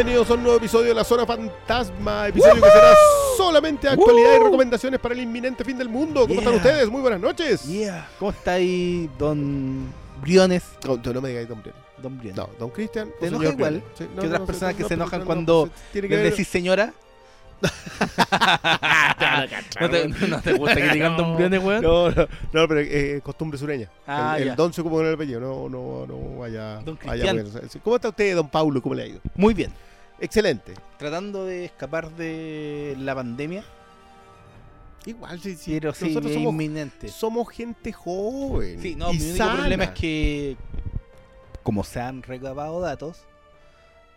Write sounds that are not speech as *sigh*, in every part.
Bienvenidos a un nuevo episodio de La Zona Fantasma, episodio que será solamente actualidad y recomendaciones para el inminente fin del mundo. ¿Cómo están ustedes? Muy buenas noches. Yeah. ¿Cómo está ahí, don Briones? No, no me digáis Don Briones. Don Briones. No, Don Cristian. ¿Te enoja igual. Sí, no, que otras no, personas que se no, enojan no, cuando les decís señora? *laughs* ¿No te, no te gusta que digan Don Briones, weón? No, no, no, pero eh, costumbre sureña. Ah, el, el don se ocupa con el apellido, no, no, no vaya. Don bueno. ¿Cómo está usted, Don Paulo? ¿Cómo le ha ido? Muy bien. Excelente. Tratando de escapar de la pandemia, Igual, sí, sí. pero sí, Nosotros somos, inminente. somos gente joven. Sí, no, y mi único sana. problema es que, como se han recabado datos,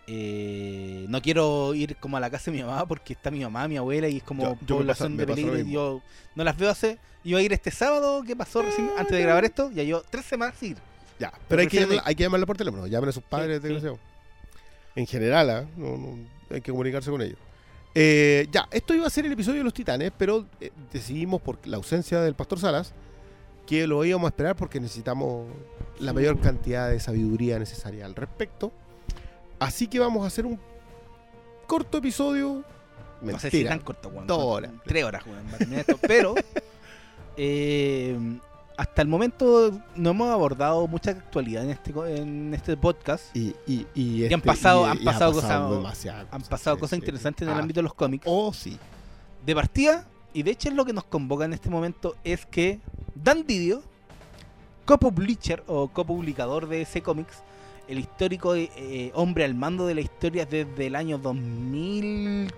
eh, no quiero ir como a la casa de mi mamá porque está mi mamá, mi abuela y es como Yo- yo me pasa- población de peligro. y. Yo no las veo hace. Iba a ir este sábado, ¿qué pasó recién antes de grabar esto? Ya yo tres semanas ir. Ya, pero hay que, llamarla, hay que llamarla por teléfono. Llamen a sus padres, sí. En general, ¿ah? no, no, hay que comunicarse con ellos. Eh, ya, esto iba a ser el episodio de los titanes, pero eh, decidimos por la ausencia del Pastor Salas que lo íbamos a esperar porque necesitamos la mayor cantidad de sabiduría necesaria al respecto. Así que vamos a hacer un corto episodio. No sé si Mentira. tan corto, weón. Dos horas. Tres horas, esto. Pero *laughs* eh, hasta el momento no hemos abordado mucha actualidad en este, en este podcast. Y, y, y, han este- pasado- y- han y ha pasado cosas- Han pasado cosas sí. interesantes en el Ah, ámbito de los cómics. Oh, sí. De partida, y de hecho es lo que nos convoca en este momento, es que Dan Didio, copublisher o copublicador de ese cómics, el histórico eh, hombre al mando de la historia desde el año 2006,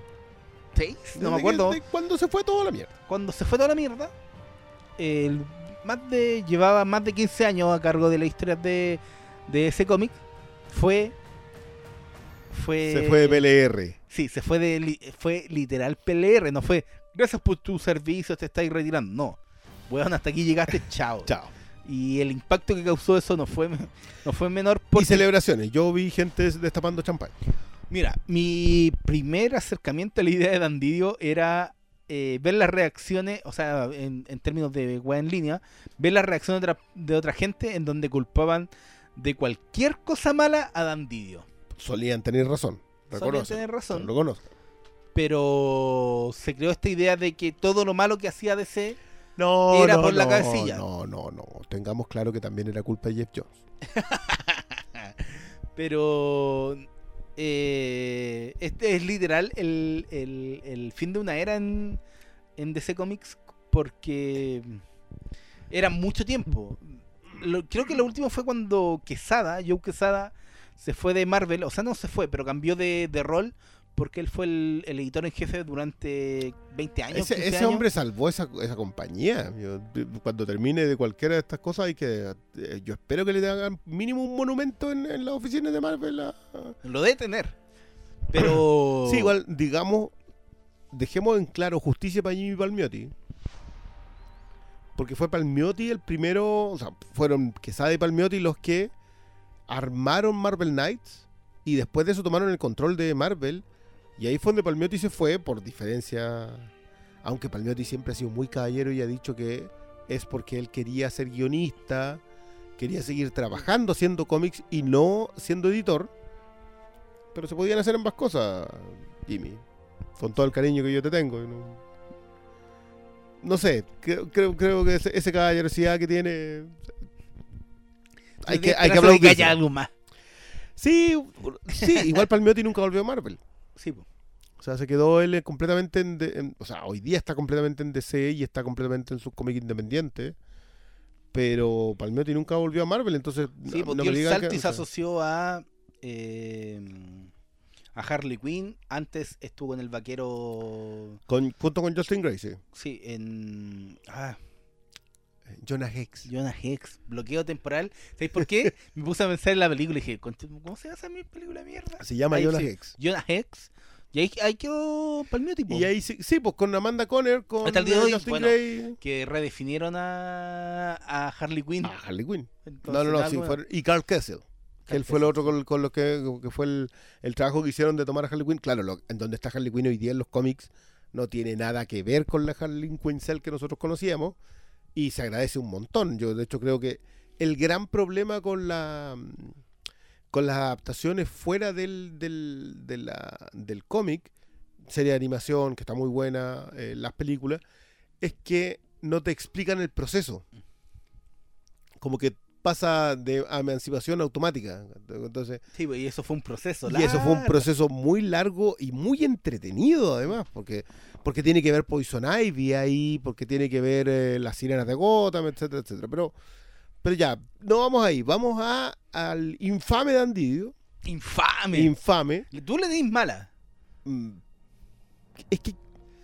no me acuerdo, que- cuando se fue toda la mierda. cuando se fue toda la mierda, el más de, llevaba más de 15 años a cargo de la historia de, de ese cómic, fue... Fue, Se fue de PLR. Sí, se fue de fue literal PLR, no fue gracias por tu servicio, te estáis retirando. No. Weón, hasta aquí llegaste, *laughs* chao. Chao. Y el impacto que causó eso no fue no fue menor Y porque celebraciones. Yo vi gente destapando champán. mira, mi primer acercamiento a la idea de Dandidio era eh, ver las reacciones, o sea, en, en términos de web en línea, ver las reacciones de otra, de otra gente en donde culpaban de cualquier cosa mala a Dandidio. Solían tener razón. Solían tener razón. Lo conozco. Pero se creó esta idea de que todo lo malo que hacía DC No, Era no, por la no, cabecilla. No, no, no. Tengamos claro que también era culpa de Jeff Jones. *laughs* Pero eh, este es literal el, el- fin de una era en, DC Comics porque era mucho tiempo. Creo que lo último fue cuando Quesada, Joe Quesada, se fue de Marvel, o sea, no se fue, pero cambió de, de rol porque él fue el, el editor en jefe durante 20 años. Ese, 15 ese años. hombre salvó esa, esa compañía. Yo- cuando termine de cualquiera de estas cosas, hay que. eh, Yo espero que le hagan mínimo un monumento en, en las oficinas de Marvel. a- Lo debe tener. Pero. *clears throat* Sí, igual, digamos, dejemos en claro justicia para Jimmy Palmiotti. Porque fue Palmiotti el primero, o sea, fueron Quesada y Palmiotti los que armaron Marvel Knights y después de eso tomaron el control de Marvel. Y ahí fue donde Palmiotti se fue por diferencia. Aunque Palmiotti siempre ha sido muy caballero y ha dicho que es porque él quería ser guionista, quería seguir trabajando haciendo cómics y no siendo editor. Pero se podían hacer ambas cosas, Jimmy. Con todo el cariño que yo te tengo. No, no sé, creo, creo, creo que ese, ese caballerosidad que tiene. Hay que, hay que Esperanza de que haya algo más. Sí, sí, igual Palmiotti nunca volvió a Marvel. Sí, po. O sea, se quedó él completamente en, de- en- O sea, hoy día está completamente en DC y está completamente en sus cómics independientes. Pero Palmiotti nunca volvió a Marvel, entonces. Sí, no- porque no me el digan salto que- y se o sea, asoció a. eh, a Harley Quinn. Antes estuvo en el vaquero. con- junto con Justin Gracie. Sí, en. Ah, Jonah Hex. Jonah Hex, bloqueo temporal. ¿Sabéis por qué? *laughs* Me puse a pensar en la película y dije, "Conche, ¿cómo se hace mi película mierda? Se llama Ahí Jonah sí. Hex. Jonah Hex. Y ahí, ahí quedó palmeo tipo. Y ahí sí, sí, pues con Amanda Conner, con Hasta el día de hoy, Justin bueno, Gray. Que redefinieron a, a Harley Quinn. Ah, Harley Quinn. Entonces, No, no, no, sí, fueron- y Carl Kessel. Que él fue el otro con, con lo que, que fue el, el trabajo que hicieron de tomar a Harley Quinn. Claro, lo- en donde está Harley Quinn hoy día en los cómics no tiene nada que ver con la Harley Quinn Cell que nosotros conocíamos y se agradece un montón. Yo de hecho creo que el gran problema con la con las adaptaciones fuera del, del, de la- del cómic, serie de animación que está muy buena, eh, las películas, es que no te explican el proceso. Como que pasa de emancipación automática. Entonces, Sí, y eso fue un proceso. y eso fue un largo. proceso muy largo y muy entretenido además, porque, porque tiene que ver Poison Ivy ahí, porque tiene que ver eh, las sirenas de Gotham, etcétera, etcétera. Pero, pero ya, no vamos ahí, vamos a, al infame Dandidio, Infame. infame. Tú le dis mala. mm, Es que,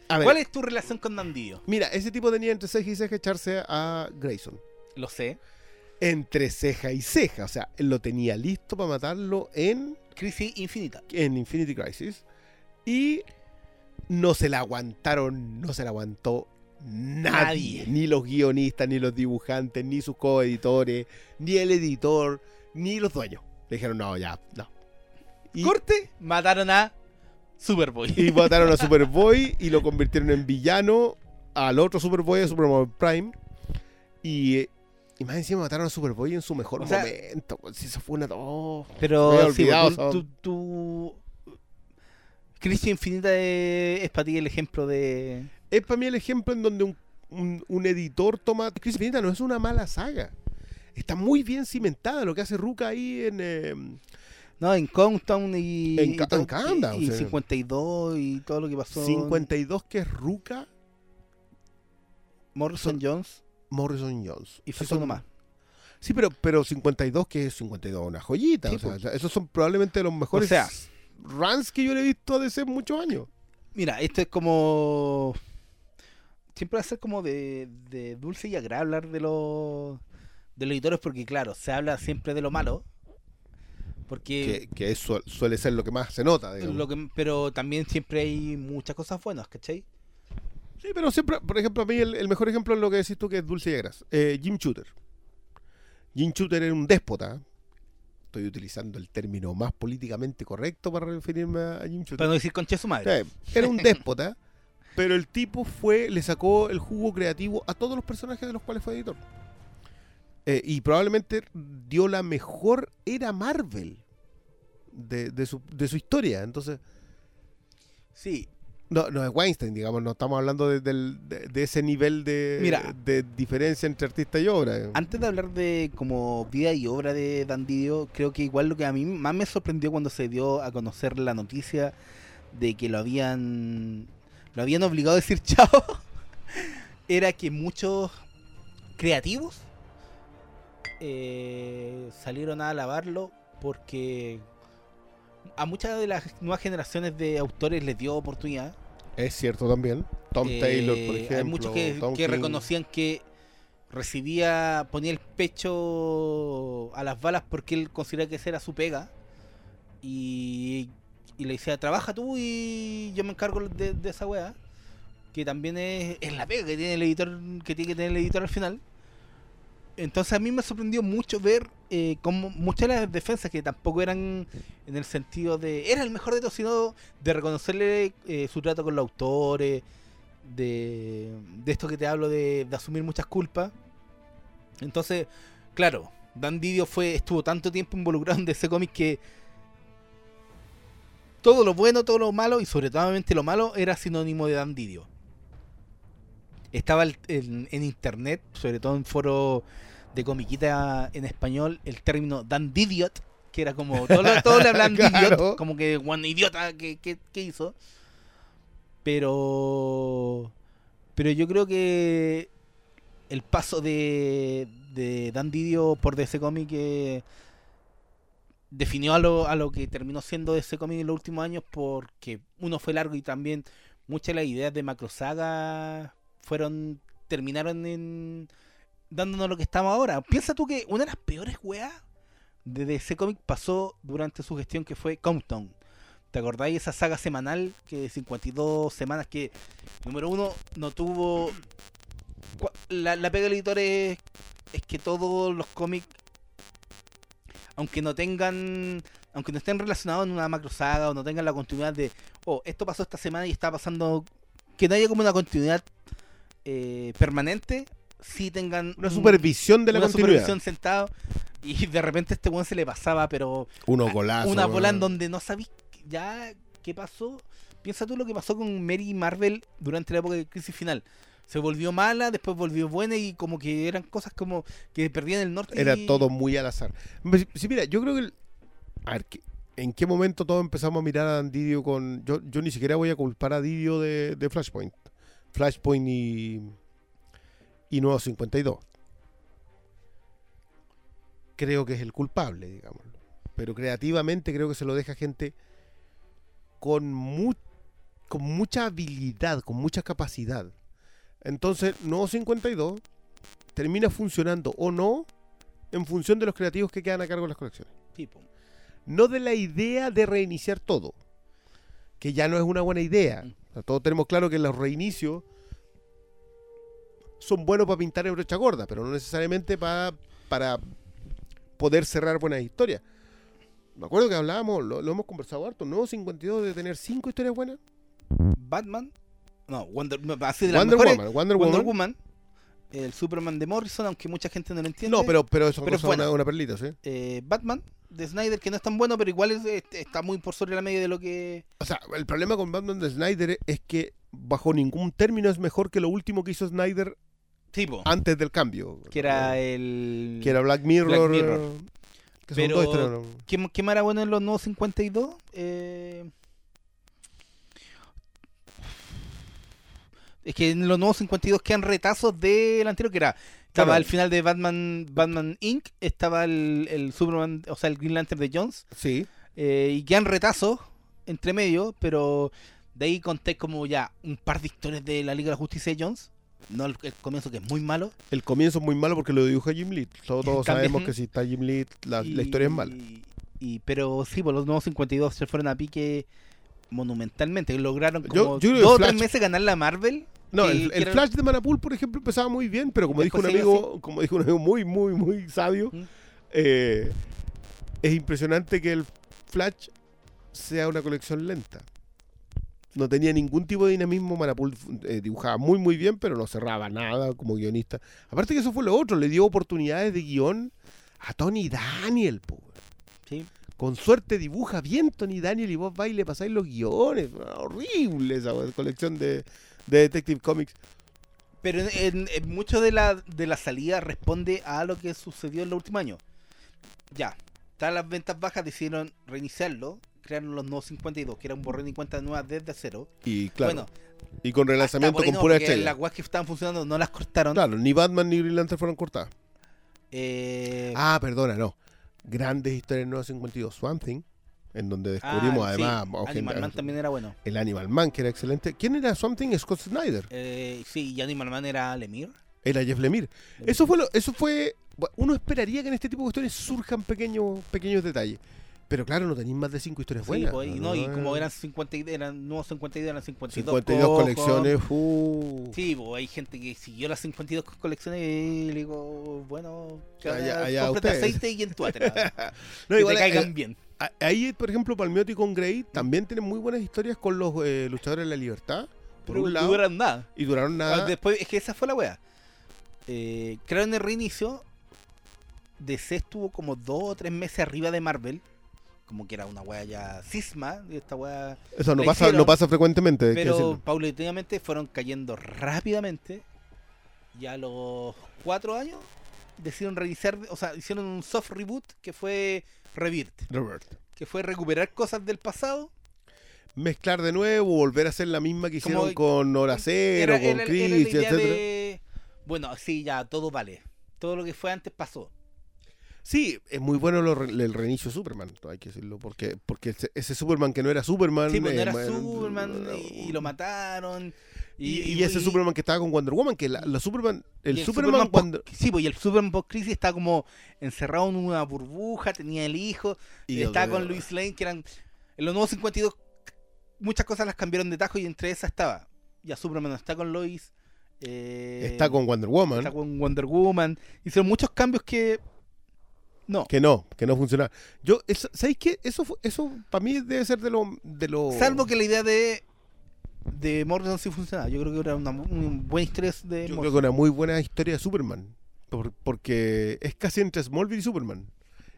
a ver, ¿Cuál es tu relación con Dandidio? mira, ese tipo tenía entre ceja y ceja echarse a Grayson. Lo sé. Entre ceja y ceja, o sea, él lo tenía listo para matarlo en Crisis infinita. en Infinity Crisis y no se la aguantaron, no se la aguantó nadie, Nadie. ni los guionistas, ni los dibujantes, ni sus coeditores, ni el editor, ni los dueños. Le dijeron, no, ya, no. Y, Corte, mataron a Superboy. y mataron a *laughs* Superboy y lo convirtieron en villano al otro Superboy, a Superman Prime. Y, y más encima mataron a Superboy en su mejor O sea- momento. pues, si eso fue una... oh. Pero había sí, olvidado, tú, tú- tú- Crisis infinita es, para ti el ejemplo de. es para mí el ejemplo en donde un, un- un editor toma. Crisis Infinita no es una mala saga. Está muy bien cimentada lo que hace Ruka ahí en. eh, No, en Countdown y. En y en Countdown, y, sí. 52 y todo lo que pasó. 52, que es Ruka Morrison Jones Morrison Jones. y fue Sí, todo son- más. Sí, pero, pero 52, que es 52, una joyita. Sí, o sea, esos son probablemente los mejores O sea- runs que yo le he visto de hace muchos años. Mira, esto es como. Siempre va a ser como de, de dulce y agradable hablar de los, de los editores, porque, claro, se habla siempre de lo malo. Porque. Que, que eso suele ser lo que más se nota. digamos. Lo que, pero también siempre hay muchas cosas buenas, ¿cachai? Sí, pero siempre, por ejemplo, a mí el, el mejor ejemplo es lo que decís tú, que es Dulce y Agras. Eh, Jim Shooter. Jim Shooter era un déspota. Estoy utilizando el término más políticamente correcto para referirme a Jim Shooter. Para no decir concha su madre. Eh, era un déspota, *laughs* pero el tipo fue, le sacó el jugo creativo a todos los personajes de los cuales fue editor. Eh, y probablemente dio la mejor era Marvel de, de su, de su historia. Entonces, Sí, no, no es Weinstein, digamos, no estamos hablando de, de- de ese nivel de, Mira. de diferencia entre artista y obra. antes de hablar de como vida y obra de Dandidio, creo que igual lo que a mí más me sorprendió cuando se dio a conocer la noticia de que lo habían lo habían obligado a decir *laughs* chao era que muchos creativos eh, salieron a alabarlo porque a muchas de las nuevas generaciones de autores les dio oportunidad Es cierto también. Tom Eh, Taylor, por ejemplo. Hay muchos que, reconocían que recibía, ponía el pecho a las balas porque él consideraba que esa era su pega. Y, y le decía, trabaja tú y yo me encargo de, de esa weá. Que también es, es la pega que tiene el editor, que tiene que tener el editor al final. Entonces a mí me sorprendió mucho ver eh, cómo muchas de las defensas que tampoco eran en el sentido de era el mejor de todos, sino de reconocerle eh, su trato con los autores, de, de esto que te hablo de, de asumir muchas culpas. Entonces, claro, Dan Didio fue, estuvo tanto tiempo involucrado en ese cómic que todo lo bueno, todo lo malo y sobre todo lo malo era sinónimo de Dan Didio. Estaba el- en, en internet, sobre todo en foros de comiquita en español, el término Dan Didiot, que era como, todos todos le hablan *laughs* Claro. Didiot, como que one idiota que, que, que hizo. Pero pero yo creo que el paso de, de Dan Didio por DC Comics eh, definió a lo, a lo que terminó siendo DC Comics en los últimos años porque uno fue largo y también muchas de las ideas de Macro Saga fueron terminaron en dándonos lo que estamos ahora. Piensa tú que una de las peores weas de DC Comics pasó durante su gestión que fue Countdown. ¿Te acordáis esa saga semanal que de 52 semanas que, número uno, no tuvo... La, la pega del editor es, es que todos los cómics, aunque no tengan, aunque no estén relacionados en una macro saga o no tengan la continuidad de, oh, esto pasó esta semana y está pasando, que no haya como una continuidad eh, permanente, sí tengan Una un- supervisión de la una continuidad. supervisión sentado y de repente este weón se le pasaba, pero Unos golazos. una bola en donde no sabís ya qué pasó. Piensa tú lo que pasó con Mary Marvel durante la época de crisis final. Se volvió mala, después volvió buena y como que eran cosas como que perdían el norte. Era y- todo muy al azar. Sí, mira, yo creo que... el- A ver, ¿qué- ¿en qué momento todos empezamos a mirar a Didio con... Yo, yo ni siquiera voy a culpar a Didio de, de Flashpoint. Flashpoint y... Y Nuevo 52. Creo que es el culpable, digamos. Pero creativamente creo que se lo deja gente con, mu- con mucha habilidad, con mucha capacidad. Entonces, Nuevo 52 termina funcionando o no en función de los creativos que quedan a cargo de las colecciones. tipo. No de la idea de reiniciar todo, que ya no es una buena idea. Mm. Todos tenemos claro que los reinicios son buenos para pintar en brocha gorda, pero no necesariamente para, para poder cerrar buenas historias. Me acuerdo que hablábamos, lo, lo hemos conversado harto, ¿no? 52 de tener cinco historias buenas. Batman. No, Wonder, así de las Wonder mejores, Woman, Wonder, Wonder Woman. Woman. El Superman de Morrison, aunque mucha gente no lo entiende. No, pero, pero eso Pero es una, una perlita, ¿sí? eh, Batman de Snyder, que no es tan bueno, pero igual es- es- está muy por sobre la media de lo que. O sea, el problema con Batman de Snyder es que bajo ningún término es mejor que lo último que hizo Snyder Tipo. antes del cambio. que era el. Que era Black Mirror. Black Mirror. Que son Pero- dos. ¿Qué, qué más era bueno en los nuevos 52? Eh... Es que en los nuevos 52 quedan retazos del anterior, que era. Estaba al final de Batman Batman Inc., estaba el, el Superman, o sea, el Green Lantern de Jones, Sí. eh, y quedan retazos entre medio, pero de ahí conté como ya un par de historias de la Liga de la Justicia de Jones. No el, el comienzo que es muy malo. El comienzo es muy malo porque lo dibuja Jim Lee. Todos, sabemos que si está Jim Lee, la, historia es mala. Y, pero sí, por los nuevos 52 se fueron a pique monumentalmente. Lograron como yo dos o tres meses ganar la Marvel. No, el, Flash de Manapul, por ejemplo, empezaba muy bien, pero como dijo un amigo, como dijo un amigo muy, muy, muy sabio, ¿Mm? eh, es impresionante que el Flash sea una colección lenta. No tenía ningún tipo de dinamismo. Manapul eh, dibujaba muy, muy bien, pero no cerraba nada como guionista. Aparte que eso fue lo otro, le dio oportunidades de guion a Tony Daniel. Sí. Con suerte dibuja bien Tony Daniel y vos vais y le pasáis los guiones. Horrible esa colección de, de Detective Comics. Pero en, en- en mucho de la, de la salida responde a lo que sucedió en los últimos años. Ya, estaban las ventas bajas, decidieron reiniciarlo. Crearon los nuevos 52, que era un borrón y cuenta nueva desde cero. Y claro, Bueno, y con relanzamiento con no, pura estrella. Las weas que estaban funcionando no las cortaron. Claro, ni Batman ni Green Lantern fueron cortadas. Eh, Ah, perdona, no. Grandes historias nuevas 52. Swamp Thing, en donde descubrimos ah, sí, además Animal gente- Man también era bueno. el Animal Man, que era excelente. ¿Quién era Swamp Thing? Scott Snyder. Eh, sí, y Animal Man era Lemire. Era Jeff Lemire. Eso fue, lo- eso fue. Uno esperaría que en este tipo de historias surjan pequeños, pequeños detalles. Pero claro, no tenéis más de cinco historias Sí, buenas. pues, y, no, y como eran 50 y- eran nuevos 52, eran 52. 52 cojos. colecciones. uh. Sí, pues hay gente que siguió las 52 colecciones y le digo, bueno, Allá- allá ustedes. aceite y entuatra. *laughs* No, que igual, te caigan eh, bien. Ahí, por ejemplo, Palmiotti con Grey también tienen muy buenas historias con los eh, luchadores de la libertad. Por Pero un lado. duran nada. Y duraron nada. Después, es que esa fue la wea. Eh, crearon el reinicio. DC estuvo como dos o tres meses arriba de Marvel. Como que era una wea ya cisma. Esta wea. Eso no pasa, hicieron, no pasa frecuentemente. Pero paulatinamente fueron cayendo rápidamente. Y a los cuatro años decidieron reiniciar, o sea, hicieron un soft reboot que fue Rebirth, Robert. que fue recuperar cosas del pasado. Mezclar de nuevo, volver a hacer la misma que Como- hicieron con Hora Cero, Era- con Chris, de, Bueno, sí, ya, todo vale. Todo lo que fue antes pasó. Sí, es muy bueno lo el reinicio de Superman, hay que decirlo, porque porque ese, Superman que no era Superman. Sí, pues no eh, era Superman no, y lo mataron. Y, y ese Superman que estaba con Wonder Woman, que la, la Superman, el, Superman, cuando... sí, pues, y el Superman post crisis está como encerrado en una burbuja, tenía el hijo, Y estaba con Luis Lane, que eran en los nuevos 52 muchas cosas las cambiaron de tajo y entre esas estaba ya Superman está con Lois, eh, está con Wonder Woman, está con Wonder Woman, hicieron muchos cambios que no, que no, que no funcionaba. Yo, eso- ¿sabéis qué? Eso, eso para mí debe ser de lo... De lo... salvo que la idea de de Morrison sí funcionaba, yo creo que era una, muy buena historia de Yo creo Morrison. que una muy buena historia de Superman. por- porque es casi entre Smallville y Superman.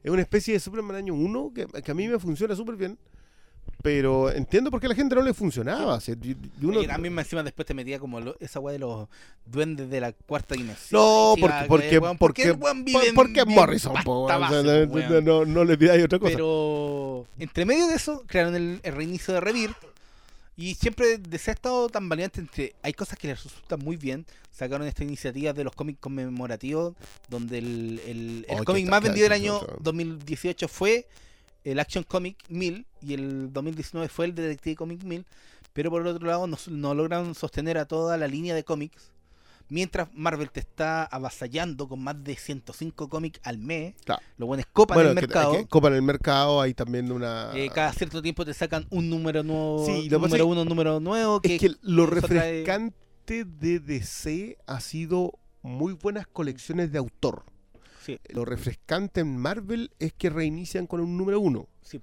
Es una especie de Superman año 1 que, que a mí me funciona súper bien. Pero entiendo por qué a la gente no le funcionaba. y- uno- Y a mí me encima después te metía como lo- esa weá de los duendes de la cuarta dimensión. no, porque, porque, weón, porque, porque en Morrison. po, o sea, no, no, no le pidáis otra cosa. Pero entre medio de eso, crearon el, el reinicio de Rebirth. Y siempre se ha estado tan valiente entre. Hay cosas que les resultan muy bien. Sacaron esta iniciativa de los cómics conmemorativos, donde el, el, el Oh, que cómic más vendido del año que- 2018 fue el Action Comic 1000 y el 2019 fue el Detective Comic 1000. Pero por otro lado, no, no lograron sostener a toda la línea de cómics. Mientras Marvel te está avasallando con más de 105 cómics al mes, Claro. los buenos copan bueno, el es mercado. es que copan el mercado, hay también una... Eh, cada cierto tiempo te sacan un número nuevo, Sí, lo número es- uno, número nuevo. Que, es que lo trae- refrescante de DC ha sido muy buenas colecciones de autor. sí, Lo refrescante en Marvel es que reinician con un número uno. sí.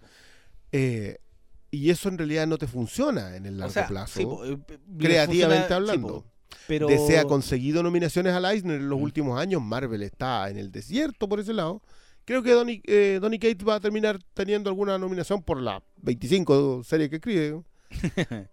Eh, y eso en realidad no te funciona en el o largo sea, plazo. sí, po, eh, creativamente funciona- hablando. Pero DC ha conseguido nominaciones al Eisner en los Mm. últimos años. Marvel está en el desierto por ese lado. Creo que Donny, eh, Donny Cates va a terminar teniendo alguna nominación por las 25 series que escribe. *laughs*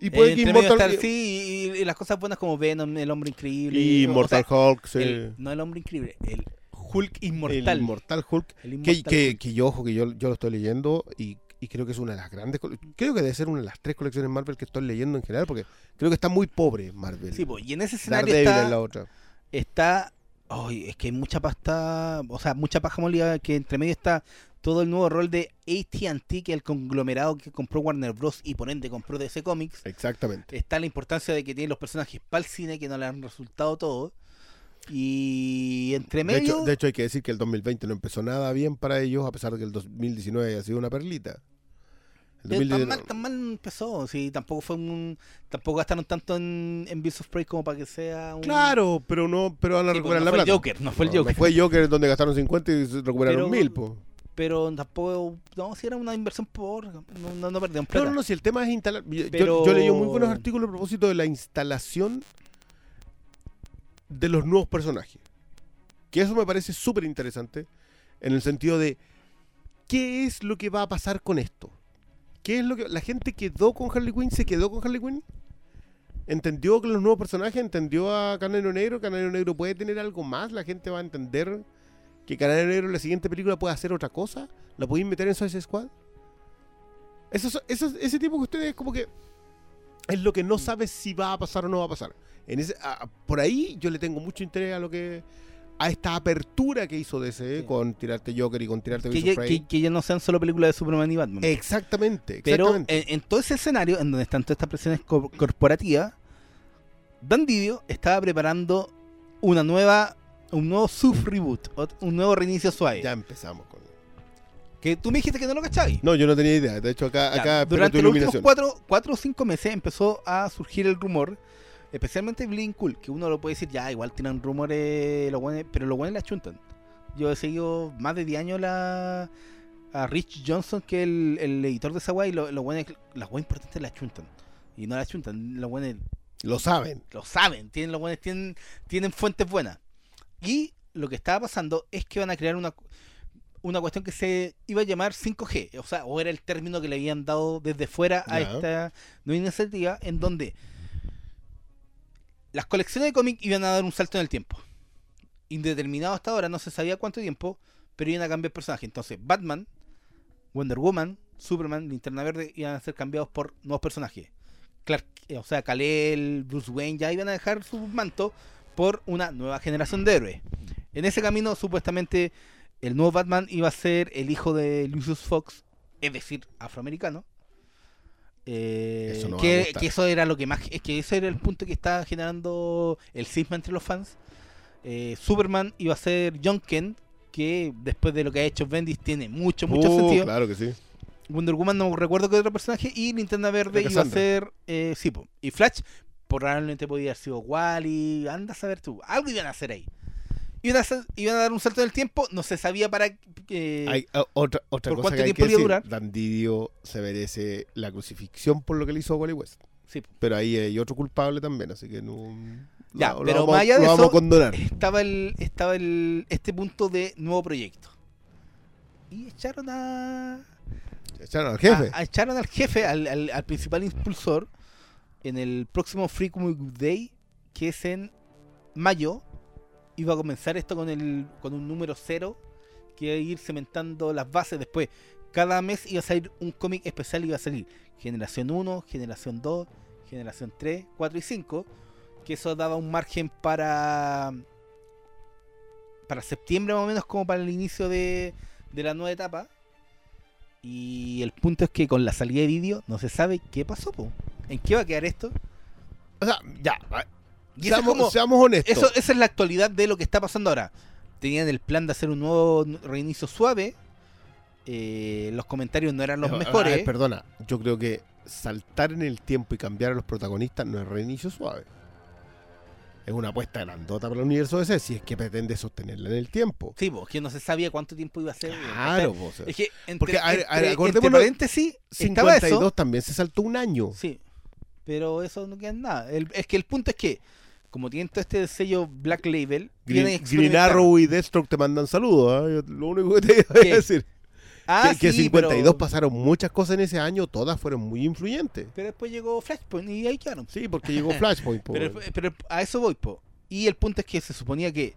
y eh, puede que entre medio Immortal, estar- sí, y, y las cosas buenas como Venom, el hombre increíble. y o Immortal sea, Hulk, sí. el- no el hombre increíble, el Hulk inmortal. el Immortal Hulk. el Que, inmortal que, Hulk. que yo, ojo, que yo, yo lo estoy leyendo y, y creo que es una de las grandes. Creo que debe ser una de las tres colecciones Marvel que estoy leyendo en general, porque creo que está muy pobre Marvel. Sí, po, y en ese escenario está, es la otra. está ay, es que hay mucha pasta, o sea, mucha paja molida que entre medio está todo el nuevo rol de AT&T, que es el conglomerado que compró Warner Bros. y por ende compró DC Comics. Exactamente. Está la importancia de que tienen los personajes para el cine, que no le han resultado todo. Y entre De medio... hecho, de hecho, hay que decir que el 2020 no empezó nada bien para ellos, a pesar de que el 2019 haya sido una perlita. El eh, tan 2019 mal, tan mal empezó, sí, tampoco fue un, tampoco gastaron tanto en, en Beast of Prey como para que sea un... Claro, pero no, pero van a Sí, recuperar pues, no la fue el plata. Joker, no fue el No, Joker. No fue Joker donde gastaron 50 y recuperaron Pero- 1000, po. pero tampoco, no, si era una inversión por, no, no, perdieron plata. no, no, si el tema es instalar. Yo, yo leí muy buenos artículos a propósito de la instalación de los nuevos personajes. Que eso me parece súper interesante en el sentido de qué es lo que va a pasar con esto. ¿Qué es lo que la gente quedó con Harley Quinn? ¿Se quedó con Harley Quinn? ¿Entendió que los nuevos personajes? ¿Entendió a Canario Negro? ¿Canario Negro puede tener algo más? ¿La gente va a entender que Canario Negro en la siguiente película puede hacer otra cosa? ¿La pueden meter en Suicide Squad? Eso, eso, ese tipo de ustedes como que es lo que no sabe si va a pasar o no va a pasar. En ese, a- por ahí yo le tengo mucho interés a lo que a esta apertura que hizo DC Sí. con tirarte Joker y con tirarte que, ya, que- que ya no sean solo películas de Superman y Batman. Exactamente, Pero exactamente. en, en todo ese escenario, en donde están todas estas presiones co- corporativas, Dan Didio estaba preparando una nueva, un nuevo sub-reboot, ot- un nuevo reinicio suave. ya empezamos con Que tú me dijiste que no lo cachabas. No, yo no tenía idea. De hecho, acá, Ya, acá durante los últimos cuatro, cuatro o cinco meses empezó a surgir el rumor, especialmente Bleeding Cool, que uno lo puede decir, ya, igual tiran rumores, los buenos, pero los buenos la chuntan. Yo he seguido más de 10 años la, a Rich Johnson, que es el, el editor de esa weá, y lo- los buenos, las weas importantes la chuntan. Y no la chuntan, los buenos Lo saben. lo saben, tienen los buenos tienen, tienen fuentes buenas. Y lo que estaba pasando es que van a crear una, una cuestión que se iba a llamar 5G, o sea, o era el término que le habían dado desde fuera a esta nueva iniciativa, en donde las colecciones de cómics iban a dar un salto en el tiempo. Indeterminado hasta ahora, no se sabía cuánto tiempo, pero iban a cambiar personajes. Entonces, Batman, Wonder Woman, Superman, Linterna Verde iban a ser cambiados por nuevos personajes. Eh, o sea, Kal-El, Bruce Wayne ya iban a dejar su manto por una nueva generación de héroes. En ese camino, supuestamente, el nuevo Batman iba a ser el hijo de Lucius Fox, es decir, afroamericano. Eh, Eso no que, eso era lo que más. Es que ese era el punto que estaba generando el cisma entre los fans. Eh, Superman iba a ser John Kent, que después de lo que ha hecho Bendis tiene mucho, mucho Uh, sentido. Claro que sí. Wonder Woman no recuerdo qué otro personaje. Y Linterna Verde iba a ser. Eh, sí, po. Y Flash probablemente podía haber sido Wally. Anda a saber tú. Algo iban a hacer ahí. Iban a, hacer- iban a dar un salto en el tiempo. No se sabía para. eh, Hay ah, otra, otra ¿por cosa cuánto que hay tiempo que iba a decir. durar? Dan Didio se merece la crucifixión por lo que le hizo a Wally West. sí. Pero ahí hay otro culpable también, así que no. Ya, lo- lo pero vamos, más allá de eso, estaba el estaba el este punto de nuevo proyecto y echaron a, Echaron al jefe. a- a- echaron al jefe al, al- al principal impulsor en el próximo Book Day que es en mayo iba a comenzar esto con el con un número cero que iba a ir cementando las bases después cada mes iba a salir un cómic especial iba a salir generación 1 generación 2 generación 3 4 y 5 que eso daba un margen para para septiembre más o menos como para el inicio de, de la nueva etapa y el punto es que con la salida de vídeo no se sabe qué pasó po. en qué va a quedar esto O sea, ya. Ah, y eso es Seamos, como- seamos honestos. eso, esa es la actualidad de lo que está pasando ahora. Tenían el plan de hacer un nuevo reinicio suave. eh, los comentarios no eran los Eh, mejores. ver, perdona, yo creo que saltar en el tiempo y cambiar a los protagonistas no es reinicio suave. Es una apuesta grandota para el universo DC si es que pretende sostenerla en el tiempo. Sí, pues, que no se sabía cuánto tiempo iba a ser. Claro, sea, Es que entre, Porque, a ver, entre- paréntesis, estaba 52 eso. también se saltó un año. Sí, pero eso no queda en nada. El- es que el punto es que, como tienen todo este sello Black Label, Green, que Green. Arrow y Deathstroke te mandan saludos. ¿ah? Lo único que te iba a decir. Ah, que, que sí, 52 pero, pasaron muchas cosas en ese año, todas fueron muy influyentes. pero después llegó Flashpoint y ahí quedaron. Sí, porque llegó Flashpoint. *laughs* po. Pero, pero a eso voy, po. Y el punto es que se suponía que,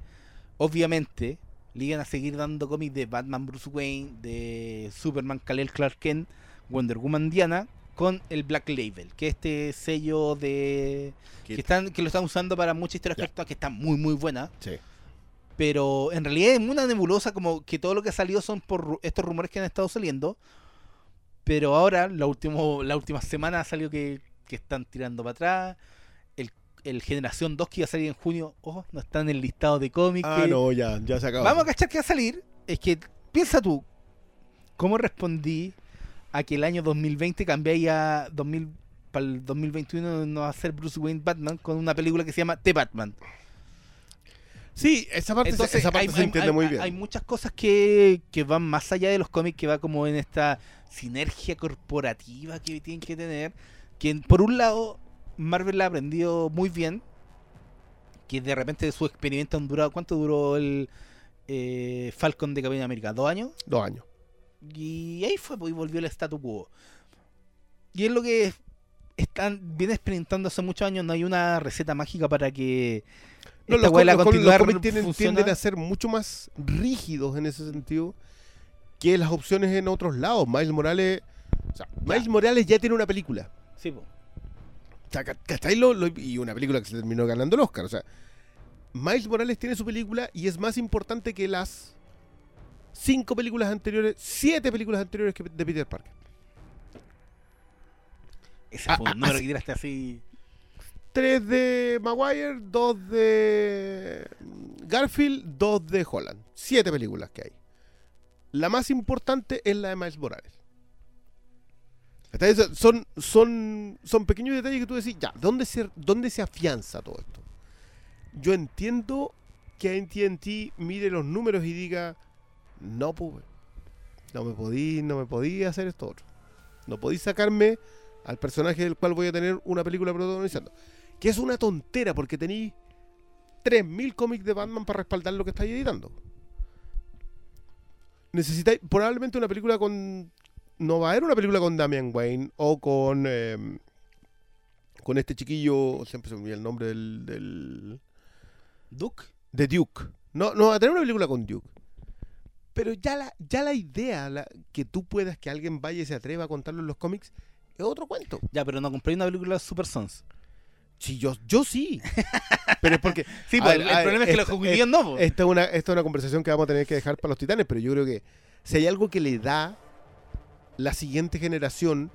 obviamente, le iban a seguir dando cómics de Batman Bruce Wayne, de Superman Kal-El Clark Kent, Wonder Woman Diana, con el Black Label, que es este sello de. Que- están, que lo están usando para muchas historias actuales que están muy, muy buenas. Sí. Pero en realidad es una nebulosa, como que todo lo que ha salido son por estos rumores que han estado saliendo. Pero ahora, la, último, la última semana ha salido que, que están tirando para atrás. El, el Generación 2 que iba a salir en junio, ojo, no está en el listado de cómics. Ah, que- no, ya, ya se acabó. Vamos a cachar que va a salir. Es que, piensa tú, ¿cómo respondí a que el año 2020 cambié a 2000, para el 2021 no va a ser Bruce Wayne Batman con una película que se llama The Batman? Sí, esa parte, se- Entonces, esa parte hay, se entiende hay- muy bien. hay muchas cosas que, que van más allá de los cómics, que va como en esta sinergia corporativa que tienen que tener. Que por un lado, Marvel la ha aprendido muy bien. Que de repente sus experimentos han durado. ¿Cuánto duró el eh, Falcon de Capitán América? ¿Dos años? Dos años. Y ahí fue, pues, y volvió el statu quo. Y es lo que están viene experimentando hace muchos años. No hay una receta mágica para que No, esta los, los los continuar cómics tienden, tienden a ser mucho más rígidos en ese sentido que las opciones en otros lados. Miles Morales. O sea, Miles Morales ya tiene una película. Sí, ¿cachai? Lo- lo- y una película que se terminó ganando el Oscar. O sea, Miles Morales tiene su película y es más importante que las cinco películas anteriores, siete películas anteriores que de Peter Parker. Ese Ah, fue ah, un número así- que tiraste así. Tres de Maguire, dos de Garfield, dos de Holland. Siete películas que hay. La más importante es la de Miles Morales. Son, son, son pequeños detalles que tú decís, ya, ¿dónde se, ¿dónde se afianza todo esto? Yo entiendo que AT&T mire los números y diga, no, pues, no me podí, no me podí hacer esto otro. No podí sacarme al personaje del cual voy a tener una película protagonizando. Que es una tontera porque tenéis 3.000 cómics de Batman para respaldar lo que estáis editando. Necesitáis probablemente una película con... No va a haber una película con Damian Wayne o con... eh, con este chiquillo, siempre se me olvida el nombre del, del Duke. de Duke. No, no va a tener una película con Duke. Pero ya la, ya la idea la- que tú puedas que alguien vaya y se atreva a contarlo en los cómics es otro cuento. Ya, pero no compré una película de Super Sons. Sí, yo, yo sí. *laughs* Pero es porque Sí, pues, ver, el, ver, problema es que los esto- judíos no, po. esta es, una, esta es una conversación que vamos a tener que dejar para los titanes, pero yo creo que si hay algo que le da la siguiente generación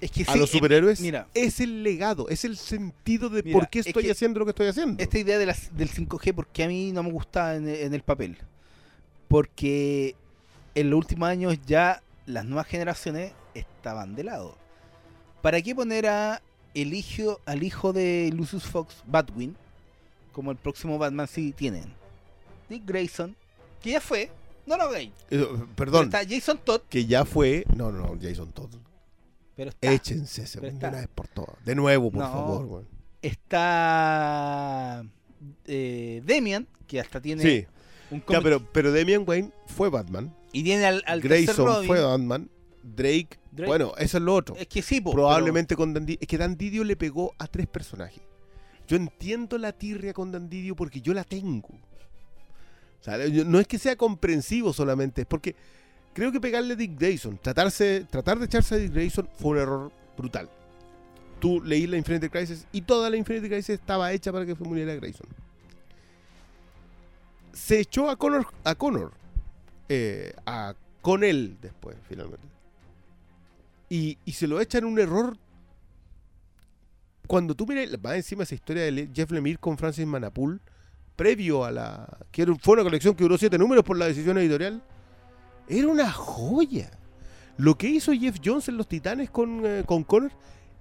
Es que a sí, los eh, superhéroes mira, es el legado, es el sentido de Mira, por qué es estoy que haciendo lo que estoy haciendo. esta idea de las, del 5G, porque a mí no me gusta en, en el papel? Porque en los últimos años ya las nuevas generaciones estaban de lado. ¿Para qué poner a el hijo, al hijo de Lucius Fox, Batwin, como el próximo Batman si tienen? Dick Grayson, que ya fue, no lo hagáis. Eh, perdón, Está Jason Todd, que ya fue. No, no, no, Jason Todd. pero está. Échense ese Pero de está. una vez por todas. De nuevo, por No. favor. Está eh, Demian, que hasta tiene Sí, un ya, pero, pero Damian Wayne fue Batman. y tiene al, al Grayson fue Batman. Drake, Drake. bueno, eso es lo otro. Es que sí, po, Probablemente con Dan Didio. Es que Dan Didio le pegó a tres personajes. Yo entiendo la tirria con Dan Didio porque yo la tengo. O sea, yo- no es que sea comprensivo solamente, es porque creo que pegarle a Dick Grayson, tratarse, tratar de echarse a Dick Grayson fue un error brutal. Tú leí la Infinity Crisis y toda la Infinity Crisis estaba hecha para que muriera Grayson. Se echó a Connor, a Connor, eh, a con él después, finalmente. Y, y se lo echan un error. Cuando tú miras más encima esa historia de Jeff Lemire con Francis Manapul, previo a la. que fue una colección que duró siete números por la decisión editorial, era una joya. Lo que hizo Jeff Jones en Los Titanes con, eh, con Connor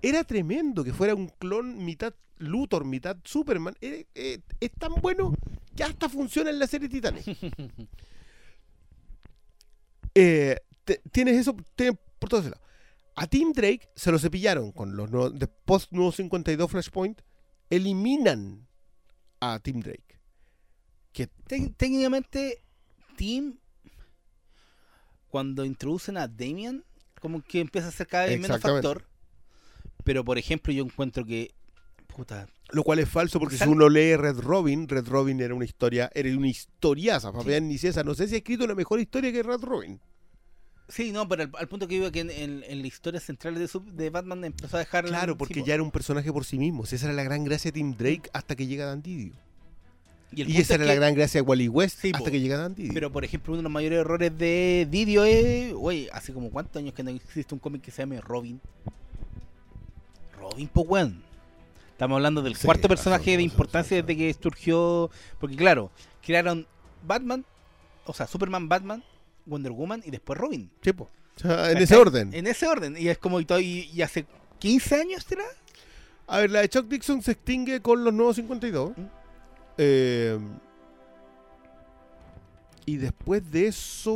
era tremendo, que fuera un clon mitad Luthor, mitad Superman. Eh, eh, es tan bueno que hasta funciona en la serie Titanes. *laughs* Eh, te- tienes eso tienes por todos lados. A Tim Drake se lo cepillaron con los nuevos, de post nuevo 52 Flashpoint. Eliminan a Tim Drake. Que técnicamente, Team, cuando introducen a Damian, como que empieza a ser cada vez menos factor. Pero, por ejemplo, yo encuentro que. Puta. Lo cual es falso porque Sal- si uno lee Red Robin, Red Robin era una historia, era una historiaza. Fabián ni César, no sé si ha escrito una mejor historia que Red Robin. Sí, no, pero al, al punto que iba que en, en- en la historia central de, su- de Batman empezó a dejar. Claro, porque sí, po. ya era un personaje por sí mismo. Esa era la gran gracia de Tim Drake hasta que llega Dan Didio. Y, Y esa es era la gran gracia de Wally West Sí, hasta po. que llega Dan Didio. Pero, por ejemplo, uno de los mayores errores de Didio es. Oye, hace como cuántos años que no existe un cómic que se llame Robin. Robin, pues, weón. Estamos hablando del Sí, cuarto personaje de importancia desde que surgió. Porque, claro, crearon Batman, o sea, Superman, Batman, Wonder Woman y después Robin. Sí, po. O sea, en ese orden. En ese orden. Y es como. Y hace 15 años, ¿será? A ver, la de Chuck Dixon se extingue con los nuevos 52. ¿Mm? Eh, y después de eso.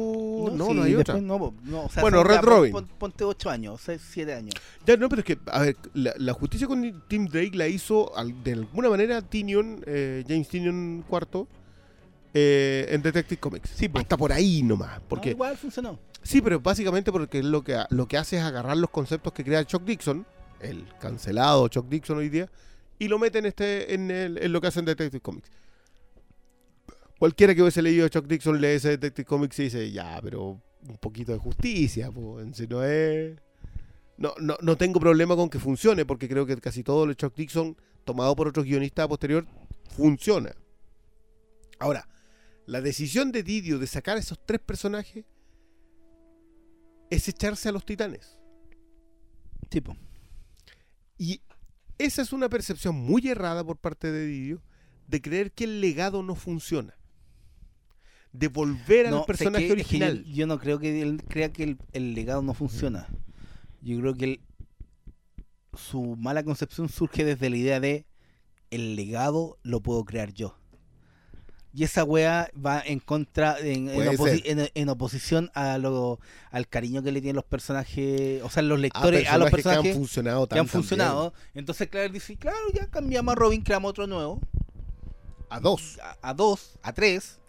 No, sí, no, hay otra. después no, po, no, o sea, Bueno, Red Robin. pon- Ponte 8 años, 7 años. Ya, no, pero es que, a ver, la, la justicia con Tim Drake la hizo al- de alguna manera Tinion, eh, James Tinion IV, eh, en Detective Comics. Sí, po. Hasta por ahí nomás. No, Porque, igual funcionó. sí, pero básicamente porque lo que, lo que hace es agarrar los conceptos que crea Chuck Dixon, el cancelado Chuck Dixon hoy día, y lo mete en, este, en, el- en lo que hacen Detective Comics. Cualquiera que hubiese leído Chuck Dixon lee ese Detective Comics y dice, ya, pero un poquito de justicia, pues, sí no es... No, no, no tengo problema con que funcione, porque creo que casi todo lo de Chuck Dixon, tomado por otros guionistas a posterior, funciona. Ahora, la decisión de Didio de sacar esos tres personajes es echarse a los titanes. Tipo. Y esa es una percepción muy errada por parte de Didio de creer que el legado no funciona. De volver al No, personaje que- es que yo- original. yo, no creo que él crea que el, el legado no funciona. Yo creo que el- su mala concepción surge desde la idea de el legado lo puedo crear yo. Y esa wea va en contra, en, en Puede oposi- ser. en- en oposición a lo, al cariño que le tienen los personajes, o sea, los a lectores, a los personajes que han funcionado que han funcionado. Entonces, claro, él dice, claro, ya cambiamos a Robin, creamos otro nuevo. A dos. a, a dos, a tres,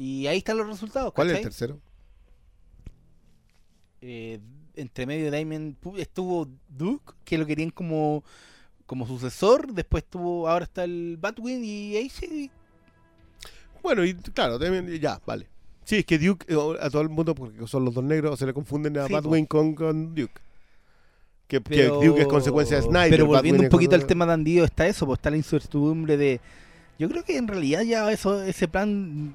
y ahí están los resultados. ¿Cuál es el tercero? eh, entre medio de Damien estuvo Duke, que lo querían como, como sucesor, después tuvo, ahora está el Batwing y ahí sí, Bueno, y claro, también, ya, vale. Sí, es que Duke, eh, a todo el mundo, porque son los dos negros, se le confunden a Sí, Batwing con, con Duke. Que, que pero, Duke es consecuencia de Snyder. pero Batwing volviendo un poquito al tema de Andío, está eso, pues está la incertidumbre de, yo creo que en realidad ya eso, ese plan,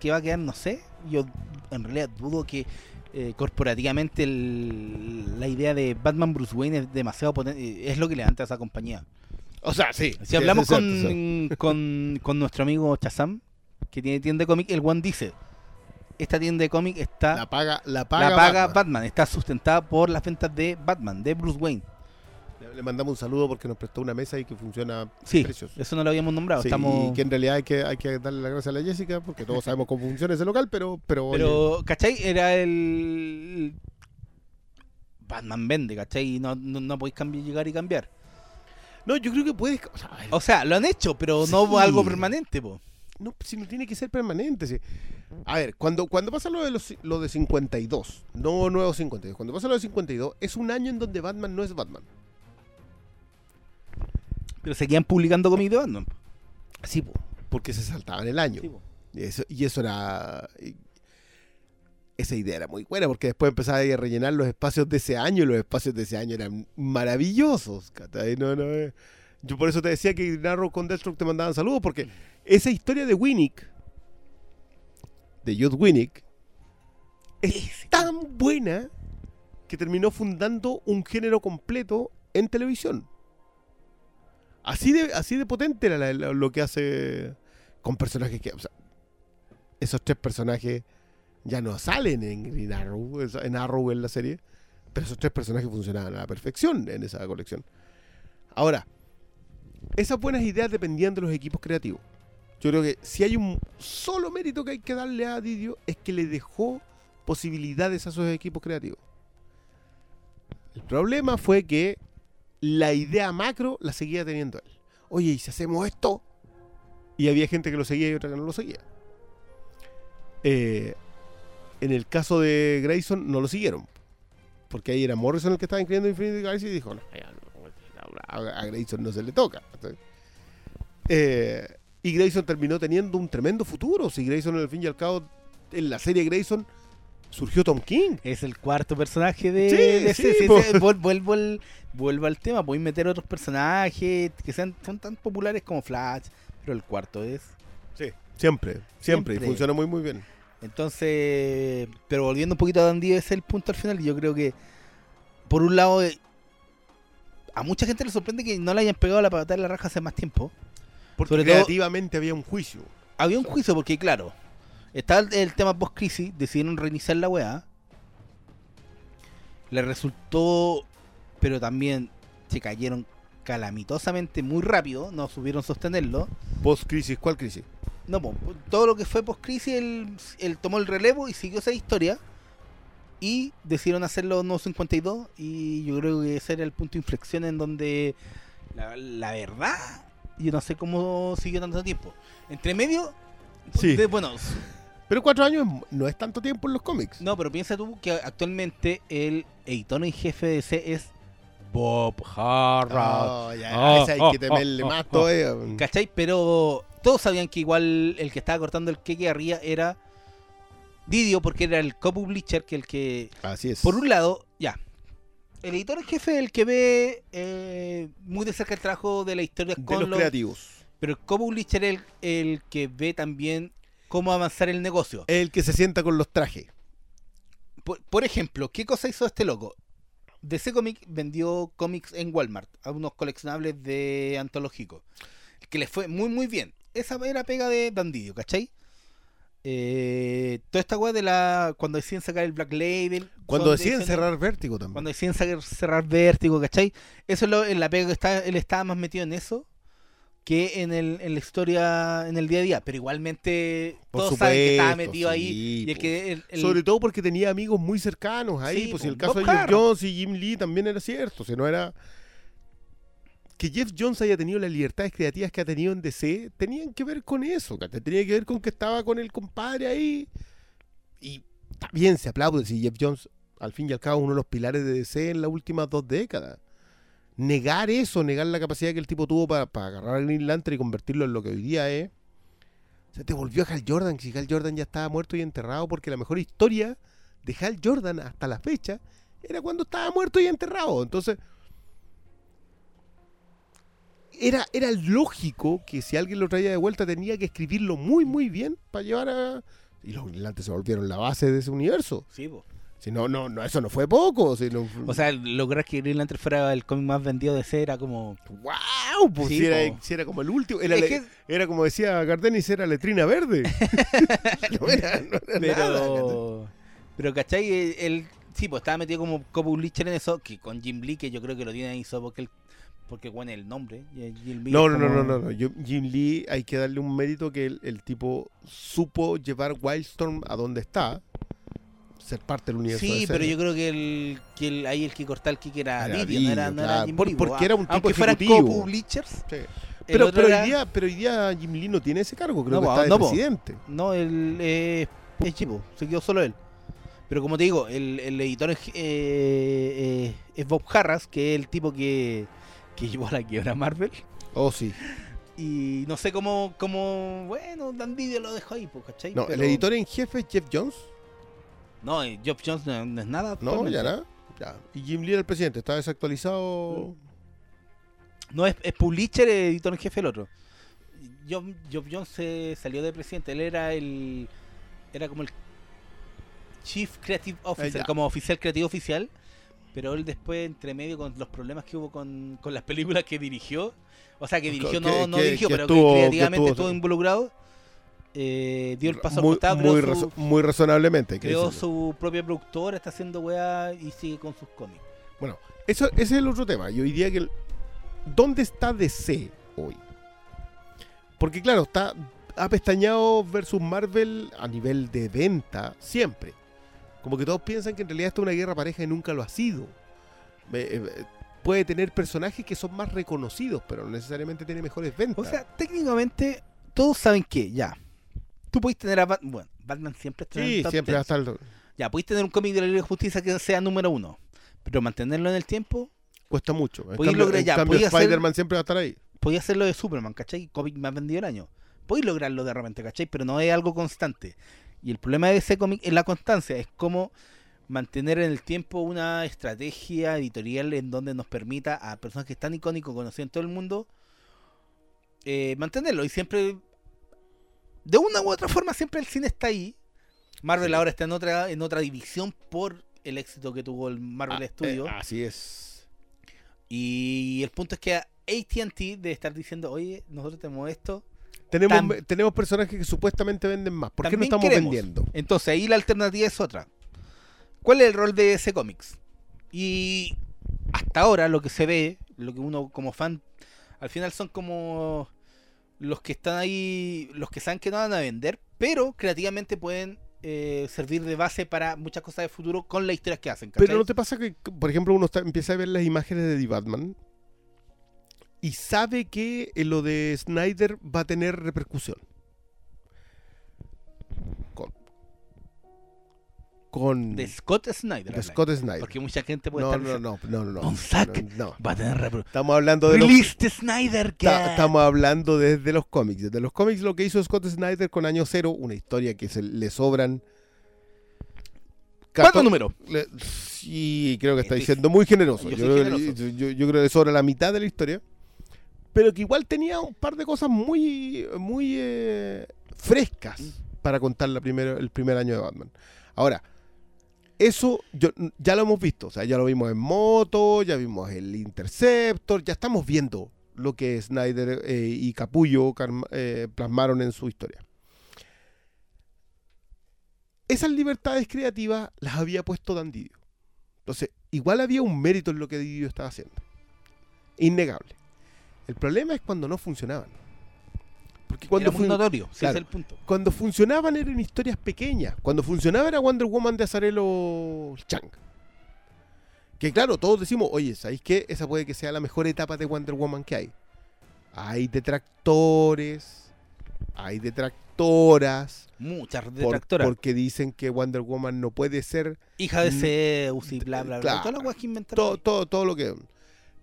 ¿en qué va a quedar? No sé, yo en realidad dudo que eh, corporativamente el- la idea de Batman Bruce Wayne es demasiado potente, es lo que levanta a esa compañía. O sea, sí. Si hablamos con, sí. con, con nuestro amigo Chazam, que tiene tienda de cómic, el One dice, esta tienda de cómic está La paga, la la paga, paga, Batman. Batman. está sustentada por las ventas de Batman, de Bruce Wayne. Le- mandamos un saludo porque nos prestó una mesa y que funciona Sí, precioso. eso no lo habíamos nombrado. Sí, estamos... y que en realidad hay que, hay que darle las gracias a la Jessica porque todos sabemos cómo funciona ese local, pero, pero, oye, Pero, ¿cachai? Era el... Batman vende, ¿cachai? Y no, no, no podéis cambiar, llegar y cambiar. no, yo creo que puedes. O sea, O lo han hecho, pero no algo permanente, po. no, si no tiene que ser permanente. A ver, cuando, cuando pasa lo de, los, lo de 52, no nuevo 52, cuando pasa lo de 52, es un año en donde Batman no es Batman. Pero seguían publicando cómics de Batman. Sí, po, porque se saltaban el año. Sí. Y eso, y eso era. esa idea era muy buena porque después empezaba a rellenar los espacios de ese año y los espacios de ese año eran maravillosos. ¿cachai? No, no, eh. Yo por eso te decía que Narrow con Deathstroke te mandaban saludos porque esa historia de Winnick, de Judd Winnick, es tan buena que terminó fundando un género completo en televisión. Así de, así de potente era lo que hace con personajes que. esos tres personajes ya no salen en Green Arrow, en Arrow en la serie, pero esos tres personajes funcionaban a la perfección en esa colección. Ahora, esas buenas ideas dependían de los equipos creativos. Yo creo que si hay un solo mérito que hay que darle a Didio es que le dejó posibilidades a esos equipos creativos. El problema fue que la idea macro la seguía teniendo él. Oye, ¿y si hacemos esto? Y había gente que lo seguía y otra que no lo seguía. Eh, en el caso de Grayson no lo siguieron. Porque ahí era Morrison el que estaba escribiendo Infinity Crisis y dijo, a Grayson no se le toca. Eh, y Grayson terminó teniendo un tremendo futuro. Si Grayson, al fin y al cabo, en la serie Grayson surgió Tom King. Es el cuarto personaje de, Sí, de sí, ese- sí, sí, vuel- vuelvo, al, vuelvo al tema. Voy a meter otros personajes que sean son tan populares como Flash, pero el cuarto es. Sí. Siempre, siempre. Y funciona muy, muy bien. Entonces, pero volviendo un poquito a Dandy, ese es el punto al final. Y yo creo que, por un lado, eh, a mucha gente le sorprende que no le hayan pegado la patada en la raja hace más tiempo. Porque Sobre todo- creativamente había un juicio. Había un juicio porque, claro, estaba el, el tema post-crisis, decidieron reiniciar la weá. Le resultó, pero también se cayeron calamitosamente muy rápido, no supieron sostenerlo. Post-crisis, ¿cuál crisis? No, po, todo lo que fue post-crisis, él, él tomó el relevo y siguió esa historia. Y decidieron hacerlo no 52. Y yo creo que ese era el punto de inflexión en donde la, la verdad, yo no sé cómo siguió tanto tiempo. Entre medio, Sí. de- bueno, Pero cuatro años no es tanto tiempo en los cómics. no, pero piensa tú que actualmente el editor en jefe de DC es Bob Harrod. Oh, ya, a ese hay que temerle ah, más ah, todavía. ¿Cachai? Pero todos sabían que igual el que estaba cortando el queque arriba era Didio, porque era el co-publisher, que el que. Así es. Por un lado, ya. El editor en jefe es el que ve eh, muy de cerca el trabajo de la historia de con los los- creativos. Pero el co-publisher es el, el que ve también cómo avanzar el negocio. El que se sienta con los trajes. Por, por ejemplo, ¿qué cosa hizo este loco? DC Comics vendió cómics en Walmart a unos coleccionables de antológico. Que les fue muy, muy bien. Esa era pega de Bandidio, ¿cachai? Eh, toda esta weá de la. Cuando deciden sacar el Black Label. Cuando deciden cerrar Vértigo también. Cuando deciden sacar- cerrar Vértigo, ¿cachai? Eso es lo, en la pega que está, él estaba más metido en eso que en, el, en la historia, en el día a día. Pero igualmente, Por todos saben que estaba metido ahí. Y el que. el- el- Sobre todo porque tenía amigos muy cercanos ahí. Sí, pues si el caso Bob de Jeff. Jones y Jim Lee también era cierto. O sea, no era. Que Jeff Jones haya tenido las libertades creativas que ha tenido en DC, tenían que ver con eso. Tenía que ver con que estaba con el compadre ahí. Y también se aplaude si Jeff Jones, al fin y al cabo, uno de los pilares de DC en las últimas dos décadas. Negar eso, negar la capacidad que el tipo tuvo para, para agarrar a Green y convertirlo en lo que hoy día es. Se te volvió a Hal Jordan, si Hal Jordan ya estaba muerto y enterrado, porque la mejor historia de Hal Jordan hasta la fecha era cuando estaba muerto y enterrado. Entonces, era, era lógico que si alguien lo traía de vuelta tenía que escribirlo muy, muy bien para llevar a. Y los Green se volvieron la base de ese universo. Sí. Si no, no, no, eso no fue poco. Si no, O sea, lograr que Green Lantern fuera el cómic más vendido de ese era como. ¡Wow! Pues Sí, si, era, si era como el último. Era, Es le- que- era como decía Gardenis, era letrina verde. *laughs* no era, no era nada. Pero. Pero, ¿cachai? El, el- sí, pues estaba metido como co-publisher en eso, que con Jim Lee, que yo creo que lo tiene ahí solo porque, el, porque bueno, el nombre. Jim Lee No, no, no, como- no, no, no. Yo- Jim Lee hay que darle un mérito que el, el tipo supo llevar Wildstorm a donde está, ser parte del universo. Sí, de pero yo creo que, el, que el, ahí el que cortaba el kick era, Era no era, no era. Jim Por- porque po, era un tipo Aunque fueran co-publishers. Sí. Pero, pero, era- hoy día, pero hoy día Jim Lee no tiene ese cargo, creo No, que po, está de no, po. presidente. No, el, eh, es chivo, se quedó solo él. Pero como te digo, el, el editor es, eh, eh, es Bob Harras, que es el tipo que, que llevó a la quiebra a Marvel. Oh, sí. Y no sé cómo, cómo bueno, Dan Didio lo dejó ahí, pues, ¿cachai? No, el editor en jefe es Jeff Jones. No, eh, Geoff Jones no, no es nada. No, ya nada. Ya. Y Jim Lee era el presidente, está desactualizado. No, es, es publisher, editor en jefe el otro. Geoff, Geoff Jones se salió de presidente, él era el. Era como el Chief Creative Officer, ya. como oficial creativo oficial. Pero él después, entre medio, con los problemas que hubo con, con las películas que dirigió, o sea, que dirigió, Que- no, no que- dirigió, que pero estuvo- que que creativamente estuvo- estuvo involucrado, eh, dio el paso muy, costado, muy, creó, razo- su, muy razonablemente. creó su propia productora, está haciendo weá y sigue con sus cómics. Bueno, eso, ese es el otro tema. Yo diría que. el- ¿Dónde está DC hoy? Porque, claro, está apestañado versus Marvel a nivel de venta siempre. Como que todos piensan que en realidad esto es una guerra pareja y nunca lo ha sido. Eh, eh, puede tener personajes que son más reconocidos, pero no necesariamente tiene mejores ventas. O sea, técnicamente, todos saben que ya. Tú puedes tener a Batman. Bueno, Batman siempre está en sí, el top siempre 10. va a estar. Ya, puedes tener un cómic de la Liga de Justicia que sea número uno. Pero mantenerlo en el tiempo, Cuesta mucho. En cambio, lograr- en ya, cambio hacer- Spider-Man siempre va a estar ahí. podía hacerlo de Superman, ¿cachai? Cómic más vendido del año. Podéis lograrlo de repente, ¿cachai? Pero no es algo constante. Y el problema de ese cómic es la constancia, es como mantener en el tiempo una estrategia editorial en donde nos permita a personas que están icónicos, conocidos en todo el mundo, eh, mantenerlo. Y siempre, de una u otra forma, siempre el cine está ahí. Marvel Sí. ahora está en otra, en otra división por el éxito que tuvo el Marvel Ah, Studio. eh, así es. Y el punto es que ATT de estar diciendo, oye, nosotros tenemos esto. Tenemos, Tam- tenemos personajes que supuestamente venden más. ¿Por qué no estamos queremos. vendiendo? Entonces ahí la alternativa es otra. ¿Cuál es el rol de ese cómics? Y hasta ahora lo que se ve, lo que uno como fan, al final son como los que están ahí, los que saben que no van a vender, pero creativamente pueden eh, servir de base para muchas cosas de futuro con las historias que hacen. Pero. ¿no te pasa que, por ejemplo, uno está- empieza a ver las imágenes de The Batman y sabe que en lo de Snyder va a tener repercusión? Con. de Scott Snyder. de. Scott Snyder. Porque mucha gente puede No, estar no, no, no, no, no. No, no. va a tener Estamos hablando de los. Release the Snyder Cut. Estamos hablando desde los cómics. Desde los cómics lo que hizo Scott Snyder con Año Cero, una historia que se le sobran. ¿Cuánto cator- número? le- sí, creo que está Estoy- diciendo muy generoso. yo Yo, generoso. yo- yo- yo creo que sobra la mitad de la historia. Pero que igual tenía un par de cosas muy, muy eh, frescas para contar la primero- el primer año de Batman. Ahora, eso ya lo hemos visto. O sea, ya lo vimos en Moto, ya vimos el Interceptor, ya estamos viendo lo que Snyder eh, y Capullo eh, plasmaron en su historia. Esas libertades creativas las había puesto Dan Didio. Entonces, igual había un mérito en lo que Didio estaba haciendo. Innegable. El problema es cuando no funcionaban. Porque cuando, Era muy notorio, claro. es el punto. cuando funcionaban eran historias pequeñas. Cuando funcionaba era Wonder Woman de Azarelo Chang. Que claro, todos decimos, oye, ¿sabéis qué? Esa puede que sea la mejor etapa de Wonder Woman que hay. Hay detractores, hay detractoras, Muchas por- detractoras. porque dicen que Wonder Woman no puede ser Hija de Zeus y bla, bla, bla. claro. Las weas que inventaron. todo, todo, todo lo que...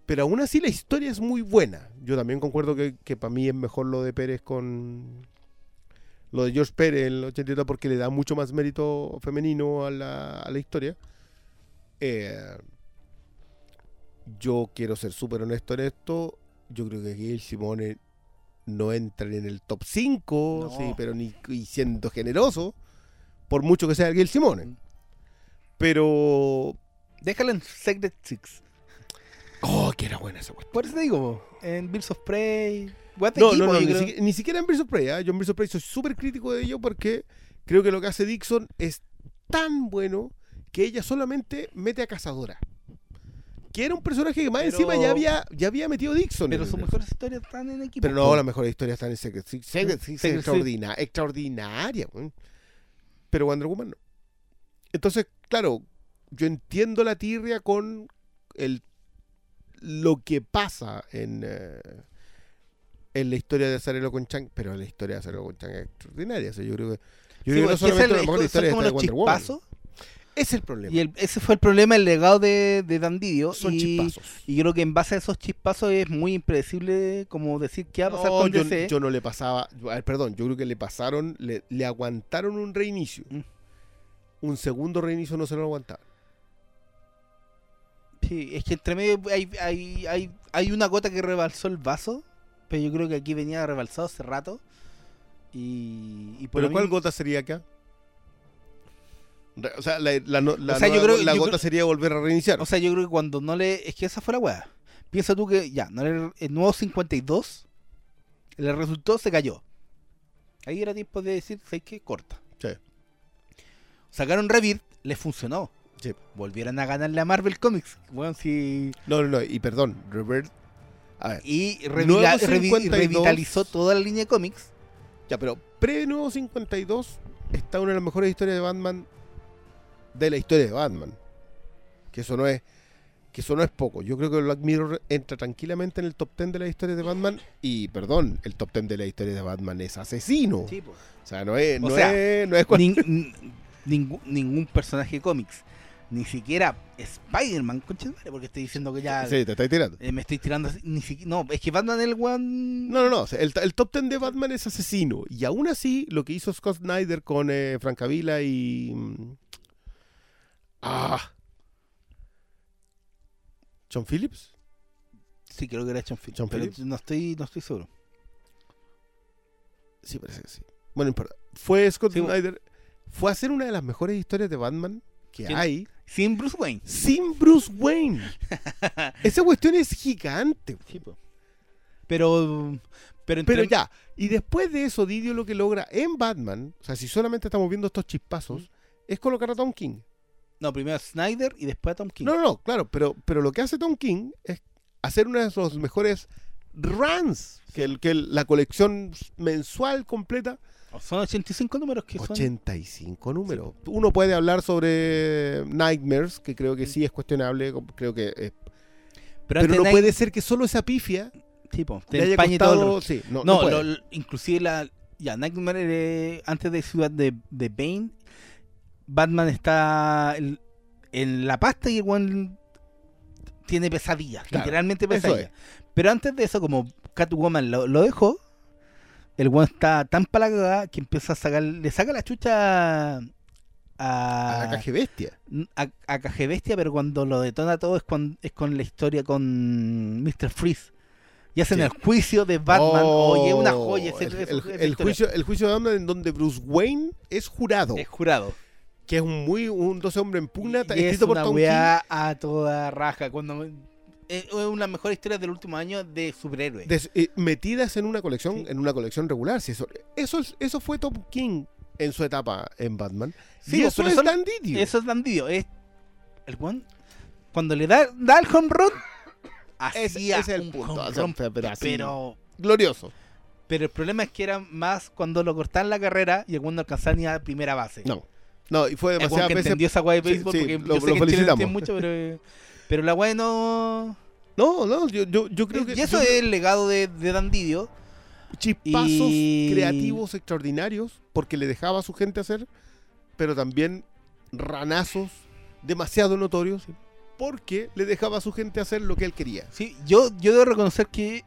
Pero aún así la historia es muy buena. Yo también concuerdo que, que para mí es mejor lo de Pérez con... Lo de George Pérez en el 82 porque le da mucho más mérito femenino a la, a la historia. Eh, yo quiero ser súper honesto en esto. Yo creo que Gail Simone no entra ni en el top 5, No. sí, pero ni y siendo generoso, por mucho que sea Gail Simone. Pero. Déjalo en Secret Six. Oh, que era buena esa cuestión. Por eso te digo, en Bills of Prey. No, equipo, no, no, ni, creo. ni siquiera en Birds of Prey. ¿ah? Yo en Birds of Prey soy súper crítico de ello porque creo que lo que hace Dixon es tan bueno que ella solamente mete a Cazadora. Que era un personaje que más Pero- encima ya había, ya había metido Dixon. Pero en sus mejores historias están en equipo. Pero no, las mejores historias están en Secret Six. Secret Secret extraordina- extraordinaria. Pero Wonder Woman no. Entonces, claro, yo entiendo la tirria con el lo que pasa en, eh, en la historia de Azarelo con Chang, pero la historia de Azarelo con Chang es extraordinaria. O sea, yo creo que, yo Sí, creo que no po, es que solamente es el- la mejor historia como de Wonder Woman. Es el problema. Y el- ese fue el problema, el legado de, de Dan Didio. Son y, chispazos. y yo creo que en base a esos chispazos es muy impredecible como decir qué va a pasar No, con yo, DC. yo no le pasaba, perdón, yo creo que le pasaron, le, le aguantaron un reinicio. Mm. Un segundo reinicio no se lo aguantaba. Sí, es que entre medio hay, hay, hay, hay una gota que rebalsó el vaso, pero yo creo que aquí venía rebalsado hace rato. Y, y por ¿Pero cuál gota sería acá? O sea, la, la, no- la O sea, yo nueva- creo- la yo gota creo- sería volver a reiniciar. O sea, yo creo que cuando no le. Es que esa fue la weá. Piensa tú que ya, no le- el nuevo 52 le resultó, se cayó. Ahí era tiempo de decir, ¿sabes qué? Corta. Sí. Sacaron Rebirth, les funcionó. Sí. Volvieron a ganarle a Marvel Comics. Bueno, sí. No, no, no, y perdón, Revert. A ver, Y, revila- revi- 52. revitalizó toda la línea de cómics. ya, pero pre-Nuevo 52 está una de las mejores historias de Batman de la historia de Batman. Que eso no es que eso no es poco. Yo creo que Black Mirror entra tranquilamente en el top 10 de la historia de Batman y, perdón, el top 10 de la historia de Batman es asesino. O sea, no es, O no sea, es, no es cual- ningún, ningún personaje cómics. Ni siquiera Spider-Man, porque estoy diciendo que ya Sí, te estáis tirando. eh, me estoy tirando así. Ni siquiera, no, es que Batman es el weón. No, no, no. El, el top 10 de Batman es asesino. Y aún así, lo que hizo Scott Snyder con eh, Francavilla y. mm, Ah. John Phillips. Sí, creo que era John Phillips. John pero Phillips. no estoy, no estoy seguro. Sí, parece que sí. Bueno, no importa. Fue Scott Sí. Snyder. Fue a hacer una de las mejores historias de Batman que ¿Quién? hay Sin Bruce Wayne. sin Bruce Wayne. *laughs* Esa cuestión es gigante. Pero. Pero, entre- Pero ya, y después de eso, Didio lo que logra en Batman, o sea, si solamente estamos viendo estos chispazos, es colocar a Tom King. No, primero a Snyder y después a Tom King. No, no, no, claro, pero, pero lo que hace Tom King es hacer uno de los mejores runs, que, el, que el- la colección mensual completa, Son 85 números que son. 85 números. Uno puede hablar sobre Nightmares, que creo que sí es cuestionable, creo que es- pero no Night- puede ser que solo esa pifia tipo, te le haya todo el costado... resto. sí, no, No, no puede. lo- inclusive la. Ya, Nightmare eh, antes de Ciudad de, de Bane, Batman está en, en la pasta y el weón tiene pesadillas, Claro, literalmente pesadillas. Pero antes de eso, como Catwoman lo, lo dejó, el weón está tan para la cagada que empieza a sacar, le saca la chucha a, a la caja bestia. a, a Caje Bestia, pero cuando lo detona todo es con, es con la historia con Mr. Freeze. Y hacen Sí. el juicio de Batman. Oye, una joya. ese- El, juicio, el juicio de Batman en donde Bruce Wayne es jurado, Es jurado. que es un muy un 12 hombre en pugna, y es escrito por una Tom weá a toda raja. Cuando es es una mejores historias del último año de superhéroes. Des- eh, metidas en una colección Sí. en una colección regular. Si eso, eso, es- eso fue Tom King en su etapa en Batman. Sí, y eso es son- Dan Didio. Eso es bandido. Es el weón, cuando le da, da el home run, hacía ese es el un punto. home run, pero, glorioso. Pero el problema es que era más cuando lo cortaban la carrera y el weón no alcanzaba ni a primera base. No. No, y fue demasiadas que veces. entendió esa weá de sí, béisbol sí, porque lo- yo sé lo que felicitamos. mucho, pero, *laughs* pero la weá no... No, no, yo, yo, yo creo que. y eso yo- es el legado de, de Dan Didio. chispazos Y- creativos extraordinarios porque le dejaba a su gente hacer, pero también ranazos demasiado notorios porque le dejaba a su gente hacer lo que él quería. Sí, yo, yo debo reconocer que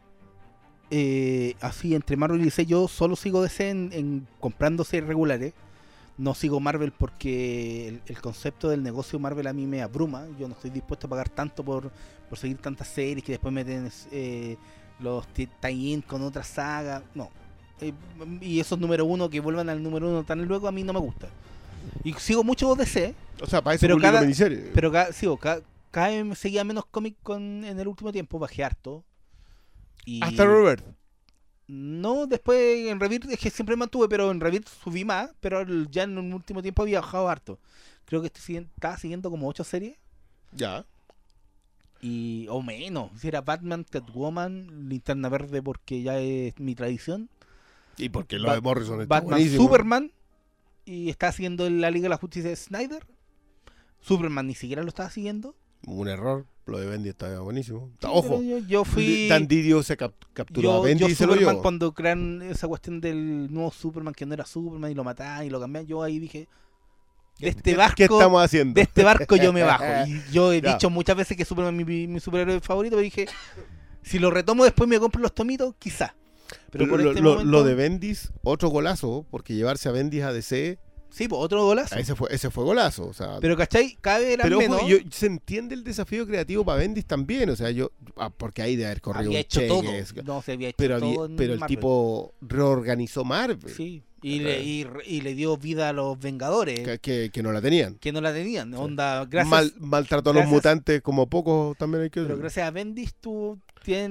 eh, así entre Marvel y DC yo solo sigo DC en, en comprando series regulares. No sigo Marvel porque el, el concepto del negocio Marvel a mí me abruma. Yo no estoy dispuesto a pagar tanto por, por seguir tantas series que después meten eh, los ti- tie-in con otra saga. No. Eh, y esos número uno que vuelvan al número uno tan luego a mí no me gusta. Y sigo mucho DC, O sea, para eso Pero cada- miniserie. pero ca- sigo, ca- cada vez me seguía menos cómic con, en el último tiempo, bajé harto. Y Hasta Robert. No, después en Revit es que siempre mantuve, pero en Revit subí más, pero ya en el último tiempo había bajado harto. Creo que estoy siguiendo, estaba siguiendo como ocho series. Ya. Y, o menos, si era Batman, Catwoman, Linterna Verde porque ya es mi tradición. Y porque lo de Morrison está Batman, buenísimo. Superman. Y está siguiendo la Liga de la Justicia de Snyder. Superman ni siquiera lo estaba siguiendo. Un error. Lo de Bendy está buenísimo. Ojo. Yo, yo fui. Dan Didio se cap- capturó a Bendy yo y se lo llevó. cuando crean esa cuestión del nuevo Superman que no era Superman y lo mataban y lo cambiaban, yo ahí dije, de este barco, ¿Qué estamos haciendo? de este barco yo me bajo. *laughs* Y yo he dicho muchas veces que Superman es mi, mi superhéroe favorito, pero dije, si lo retomo después me compro los tomitos, quizá. Pero Pero por lo, este lo- momento, lo de Bendis, otro golazo, porque llevarse a Bendis a DC, sí, pues otro golazo. ese fue, ese fue golazo. O sea, Pero ¿cachai? Vez eran pero ojo, yo- se entiende el desafío creativo para Bendis también. O sea, yo, ah, porque hay de haber corrido había un hecho todo. No, se había hecho pero, había- todo en pero el Marvel. tipo reorganizó Marvel, Sí, y le, y, y le dio vida a los Vengadores, que, que- que no la tenían. que no la tenían. Onda, gracias. Mal, maltrató a los gracias- mutantes como pocos también hay que Pero gracias a Bendis tú tienes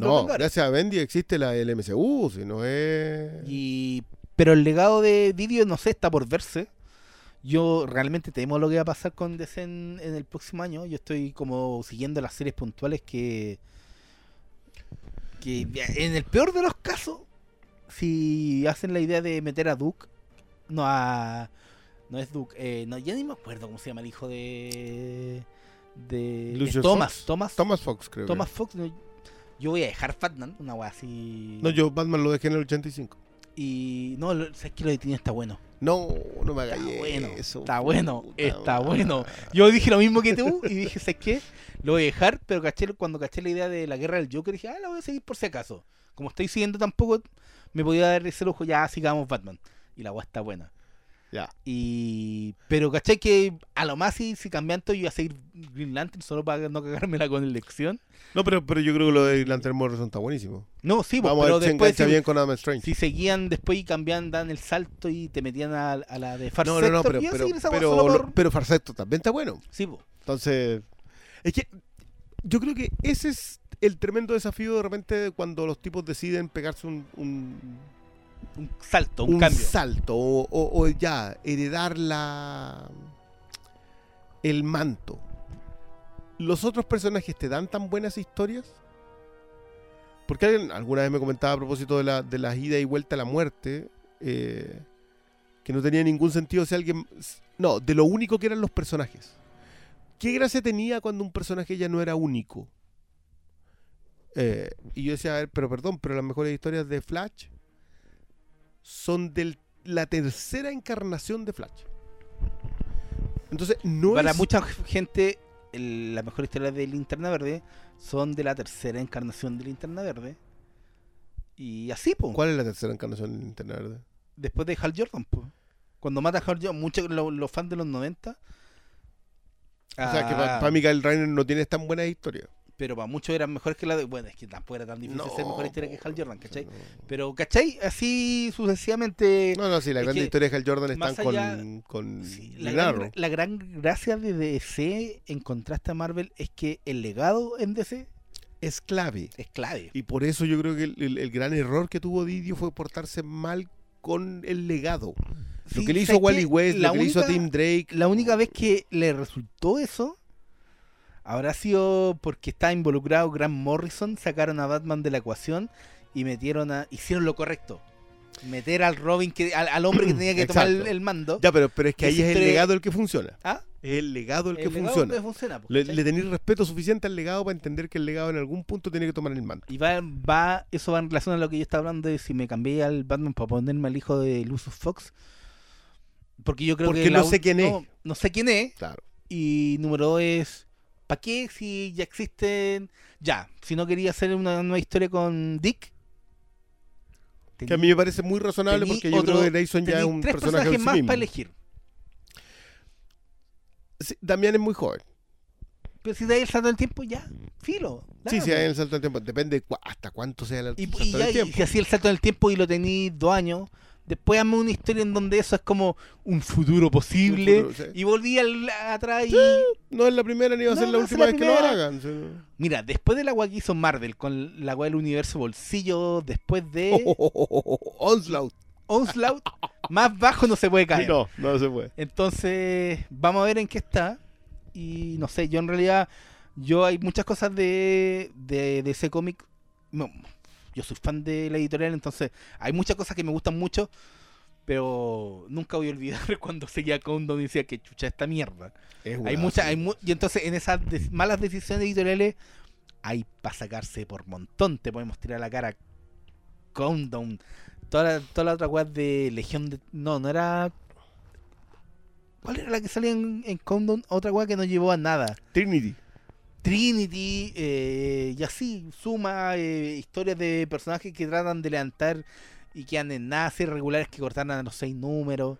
No, gracias a Bendy existe la el MCU, si no es... Y, pero el legado de Didio, no sé, está por verse. Yo realmente temo lo que va a pasar con DC en, en el próximo año. Yo estoy como siguiendo las series puntuales que. que en el peor de los casos, si hacen la idea de meter a Duke, no a. No es Duke, eh, no, ya ni me acuerdo cómo se llama el hijo de. de. Thomas, Fox. Thomas, Thomas Fox, creo. Thomas Fox. no, yo voy a dejar Fatman, una wea así. No, yo Batman lo dejé en el 85. Y no, sabes que lo de Tini está bueno. No, no me hagas Está bueno, eso. está bueno, está madre. bueno. Yo dije lo mismo que tú y dije, ¿sabes qué? Lo voy a dejar, pero caché, cuando caché la idea de la guerra del Joker dije, ah, la voy a seguir por si acaso. Como estoy siguiendo tampoco, me podía dar ese lujo, ya sigamos Batman. Y la weá está buena. Ya. Y. Pero caché que a lo más si, si cambian todo yo iba a seguir Green Lantern solo para no cagármela con elección. No, pero, pero yo creo que lo de Lantern Morrison está buenísimo. No, sí, pues, Vamos a ver si después si, bien con Adam Strange. si seguían después y cambian, dan el salto y te metían a, a la de Far no, no, no, pero, pero, pero, por- pero Far Sector también está bueno. Sí, pues. Entonces, es que yo creo que ese es el tremendo desafío de repente cuando los tipos deciden pegarse un, un, un salto, un, un cambio. salto o, o- o ya heredar la el manto. Los otros personajes te dan tan buenas historias. Porque alguien alguna vez me comentaba a propósito de la, de las y vuelta a la muerte, eh, que no tenía ningún sentido si alguien... No, de lo único que eran los personajes. ¿Qué gracia tenía cuando un personaje ya no era único? Eh, y yo decía, a ver, pero perdón, pero las mejores historias de Flash son de la tercera encarnación de Flash. Entonces, no Para es... mucha gente, el- la mejor historia de Linterna Verde son de la tercera encarnación de Linterna Verde. Y así, pues. ¿Cuál es la tercera encarnación de Linterna Verde? Después de Hal Jordan, pues. Cuando mata a Hal Jordan, muchos lo- los fans de los 90. O sea, que ah, para Miguel Rainer no tienes tan buena historia. Pero para muchos eran mejores que la de. Bueno, es que tampoco era tan difícil ser mejor historia que Hal Jordan, ¿cachai? No, Pero, ¿cachai? Así sucesivamente. no, no, sí, la gran historia de Hal Jordan están allá- con, con Sí, la, gran, la gran gracia de DC en contraste a Marvel es que el legado en DC Es clave. es clave. Y por eso yo creo que el, el- el gran error que tuvo Didio fue portarse mal con el legado. lo Sí, que le hizo ¿sabes Wally? West, La lo que le hizo a única- Tim Drake. La única vez que le resultó eso habrá sido porque estaba involucrado Grant Morrison, sacaron a Batman de la ecuación y metieron a hicieron lo correcto. Meter al Robin que al, al hombre que tenía que tomar el, mando. Ya, pero, pero es que ahí es el legado el que funciona. ¿Ah? Es el legado el que legado funciona. que funciona, pues, Le, le tenéis respeto suficiente al legado para entender que el legado en algún punto tiene que tomar el mando. Y va, va, eso va en relación a lo que yo estaba hablando de si me cambié al Batman para ponerme al hijo de Lucius Fox. Porque yo creo Porque que. no la sé quién es. No, no sé quién es. Claro. Y número dos es. ¿Para qué si ya existen. Ya, si no quería hacer una nueva historia con Dick. Que a mí me parece muy razonable porque yo otro- creo que Grayson ya es un tres personaje en personajes sí más mismo. para elegir. Sí, Damián es muy joven. Pero si ahí el salto del tiempo, ya, filo. Sí, dale. sí, hay el salto del tiempo. Depende hasta cuánto sea el Y, salto y del ya, y tiempo. si hacía el salto del tiempo y lo tení dos años, Después hazme una historia en donde eso es como un futuro posible. Un futuro, sí. Y volví al- atrás y. No es la primera ni va a ser la no última vez que lo hagan. sí. Mira, después de la weá que hizo Marvel con la weá del universo bolsillo, después de *laughs* Onslaught. Onslaught, más bajo no se puede caer. No, no se puede. Entonces, vamos a ver en qué está. Y no sé, yo en realidad, yo hay muchas cosas de, de, de ese cómic. no, yo soy fan de la editorial, entonces hay muchas cosas que me gustan mucho. Pero nunca voy a olvidar *laughs* cuando seguía Condon y decía que chucha esta mierda. Es Hay muchas, hay mu- y entonces en esas malas decisiones editoriales hay para sacarse por montón. Te podemos tirar a la cara Countdown. Toda la, toda la otra weá de Legión de. No, no era. ¿Cuál era la que salía en, en Countdown? Otra weá que no llevó a nada. Trinity. Trinity, eh, y así, suma eh, historias de personajes que tratan de levantar y que andan en nada, regulares que cortaran a los seis números.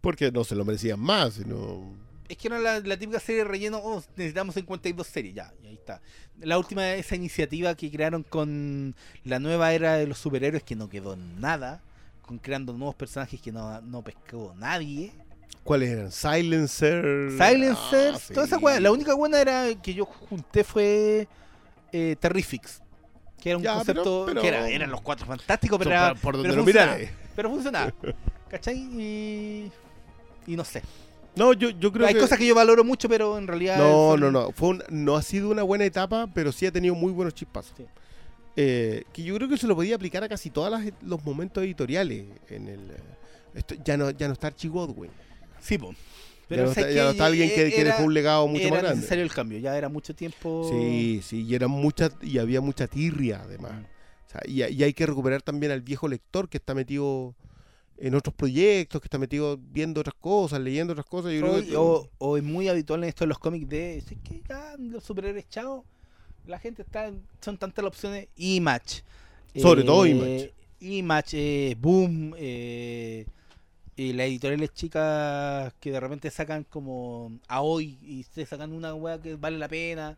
Porque no se lo merecían más, sino. Es que era la, la típica serie de relleno, oh, necesitamos 52 series, ya, y ahí está. La última de esa iniciativa que crearon con la nueva era de los superhéroes, que no quedó nada, con creando nuevos personajes que no, no pescó nadie. ¿Cuáles eran? Silencer. Silencers, Ah, sí. toda esa weá. La única buena era que yo junté fue eh, Terrifics. Que era un Ya, concepto pero- que era, pero- eran los cuatro fantásticos, pero, era, por- donde pero lo funcionaba. Pero funcionaba. *laughs* ¿Cachai? Y, y no sé. No, yo, yo creo Hay que. cosas que yo valoro mucho, pero en realidad. No, no, no. Fue un- no ha sido una buena etapa, pero sí ha tenido muy buenos chispazos. Sí. Eh, que yo creo que se lo podía aplicar a casi todos los momentos editoriales. En el, eh, esto- ya, no, ya no está Archie Godwin. Sí, ya Pero no, ¿sabes está, ya no está alguien que, Era- dejó un legado mucho más grande. necesario el cambio, ya era mucho tiempo. Sí, sí, y era mucha, y había mucha tirria además. Mm. O sea, y, y hay que recuperar también al viejo lector que está metido en otros proyectos, que está metido viendo otras cosas, leyendo otras cosas. Yo creo O, que- o- o es muy habitual en esto de los cómics de es que ya los superhéroes chao la gente está son tantas las opciones Image Sobre todo Image. Image eh, Boom eh, y las editoriales chicas que de repente sacan como a hoy y se sacan una weá que vale la pena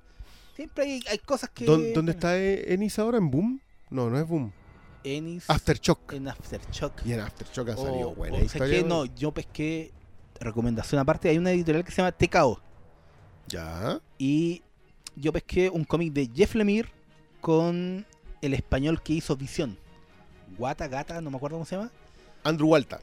siempre hay, hay cosas que ¿Dó- ¿Dónde está Ennis ahora? ¿En Boom? No, no es Boom. Ennis Aftershock. en Aftershock Y en Aftershock ha O- salido o, buena ¿sabes historia. qué? no yo pesqué recomendación aparte hay una editorial que se llama TKO Ya. Y yo pesqué un cómic de Jeff Lemire con el español que hizo Visión. Guata, gata, no me acuerdo cómo se llama. Andrew Walta.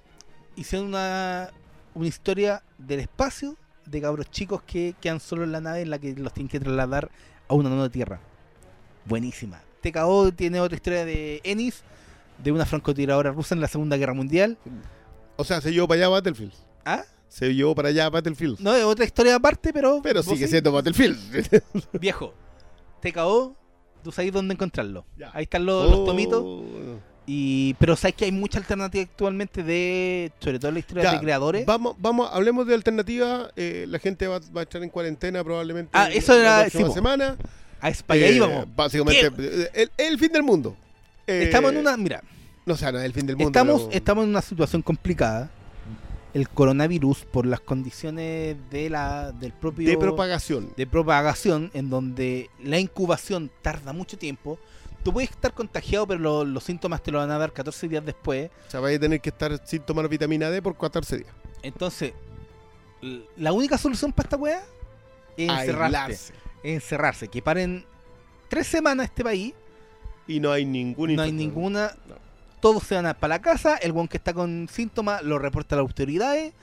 Hicieron una, una historia del espacio de cabros chicos que quedan solo en la nave en la que los tienen que trasladar a una nueva tierra. Buenísima. TKO tiene otra historia de Ennis, de una francotiradora rusa en la Segunda Guerra Mundial. O sea, se llevó para allá Battlefield. ¿Ah? Se llevó para allá Battlefield. No, es otra historia aparte, pero. Pero sigue sí. siendo Battlefield. Viejo. TKO, tú sabes dónde encontrarlo. Ya. Ahí están los, los Oh. tomitos. Y, pero sabes que hay mucha alternativa actualmente de, sobre todo en la historia Ya, de creadores. Vamos, vamos, hablemos de alternativa. eh, la gente va, va a estar en cuarentena probablemente. Ah, eso la era- próxima sí, po. semana. A España ahí Eh, vamos. Básicamente, eh, el, el fin del mundo. Eh, Estamos en una, mira, No sé, no es el fin del mundo. estamos, pero- estamos en una situación complicada. El coronavirus, por las condiciones de la, del propio de propagación. de propagación, en donde la incubación tarda mucho tiempo. Tú puedes estar contagiado, pero lo- los síntomas te lo van a dar 14 días después. O sea, vais a tener que estar sin tomar vitamina D por 14 días. Entonces, la única solución para esta weá es encerrarse. Encerrarse, que paren tres semanas este país, Y no hay ningún no hay ninguna, No. todos se van a- para la casa, el buen que está con síntomas lo reporta a las autoridades,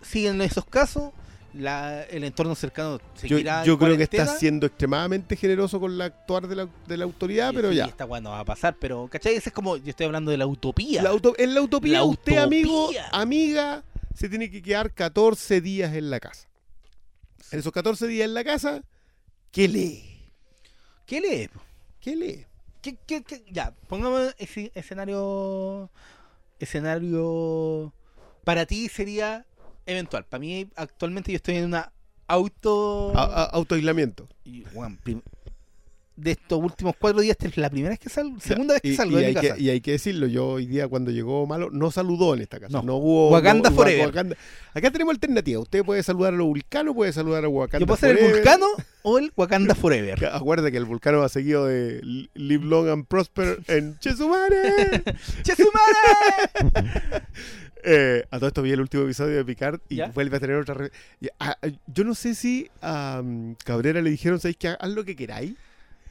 siguen esos casos, la- el entorno cercano Yo, seguirá yo en creo que está siendo extremadamente generoso con la actuar de la, de la autoridad, Sí, pero sí, ya. esta weá no va a pasar, pero ¿cachai? Ese es como, yo estoy hablando de la utopía. La auto- en la utopía, La usted, amigo, amiga, se tiene que quedar 14 días en la casa. En esos 14 días en la casa, ¿qué lee? ¿Qué lee? ¿Qué lee? ¿Qué, qué- qué? Ya, pongamos escenario, escenario, para ti sería eventual. Para mí, actualmente yo estoy en una auto... A- a- autoaislamiento. Y, prim- de estos últimos cuatro días, esta es la primera vez que salgo, segunda vez que salgo y, de mi que, casa. y hay que decirlo, yo hoy día cuando llegó Malo no saludó en esta casa. No. No, hubo Wakanda no- forever. Wakanda- Acá tenemos alternativa. Usted puede saludar a los vulcanos, puede saludar a Wakanda Yo puedo ser el vulcano *laughs* o el Wakanda Forever. Acuérdate que el vulcano va seguido de Li- Live Long and Prosper en *laughs* Chesumare. ¡Che su madre! *laughs* Eh, a todo esto vi el último episodio de Picard y ¿Ya? vuelve a tener otra. re- y, ah, yo no sé si a mm, Cabrera le dijeron, ¿sabéis que haz lo que queráis?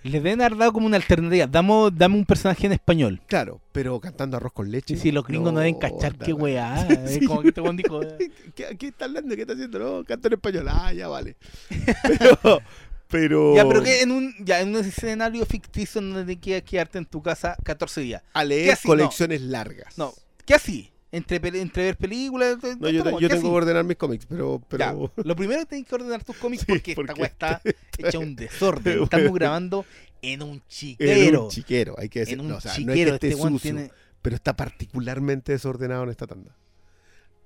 Le deben haber dado como una alternativa. Damos, dame un personaje en español. Claro, pero cantando arroz con leche. Sí, sí, los gringos no, deben cachar qué weá. *laughs* Sí. Es como que este weón dijo. *laughs* eh, ¿Qué, qué está hablando? ¿Qué está haciendo? No, canta en español. Ah, ya vale. *laughs* Pero. pero Ya, pero que en un, ya, en un escenario ficticio donde te quieras quedarte en tu casa 14 días. A ¿Qué leer colecciones largas. No, ¿qué así? Entre, entre ver películas. eh, No, yo, estamos, yo ¿qué tengo que ordenar mis cómics, pero. Ya, pero lo primero que tenés que ordenar tus cómics *laughs* Sí, porque, porque esta weá *laughs* está hecha un desorden. *laughs* Bueno. Estamos grabando en un en chiquero. un chiquero, hay que decir. En un no, o sea, no es que esté este sucio, tiene. pero está particularmente desordenado en esta tanda.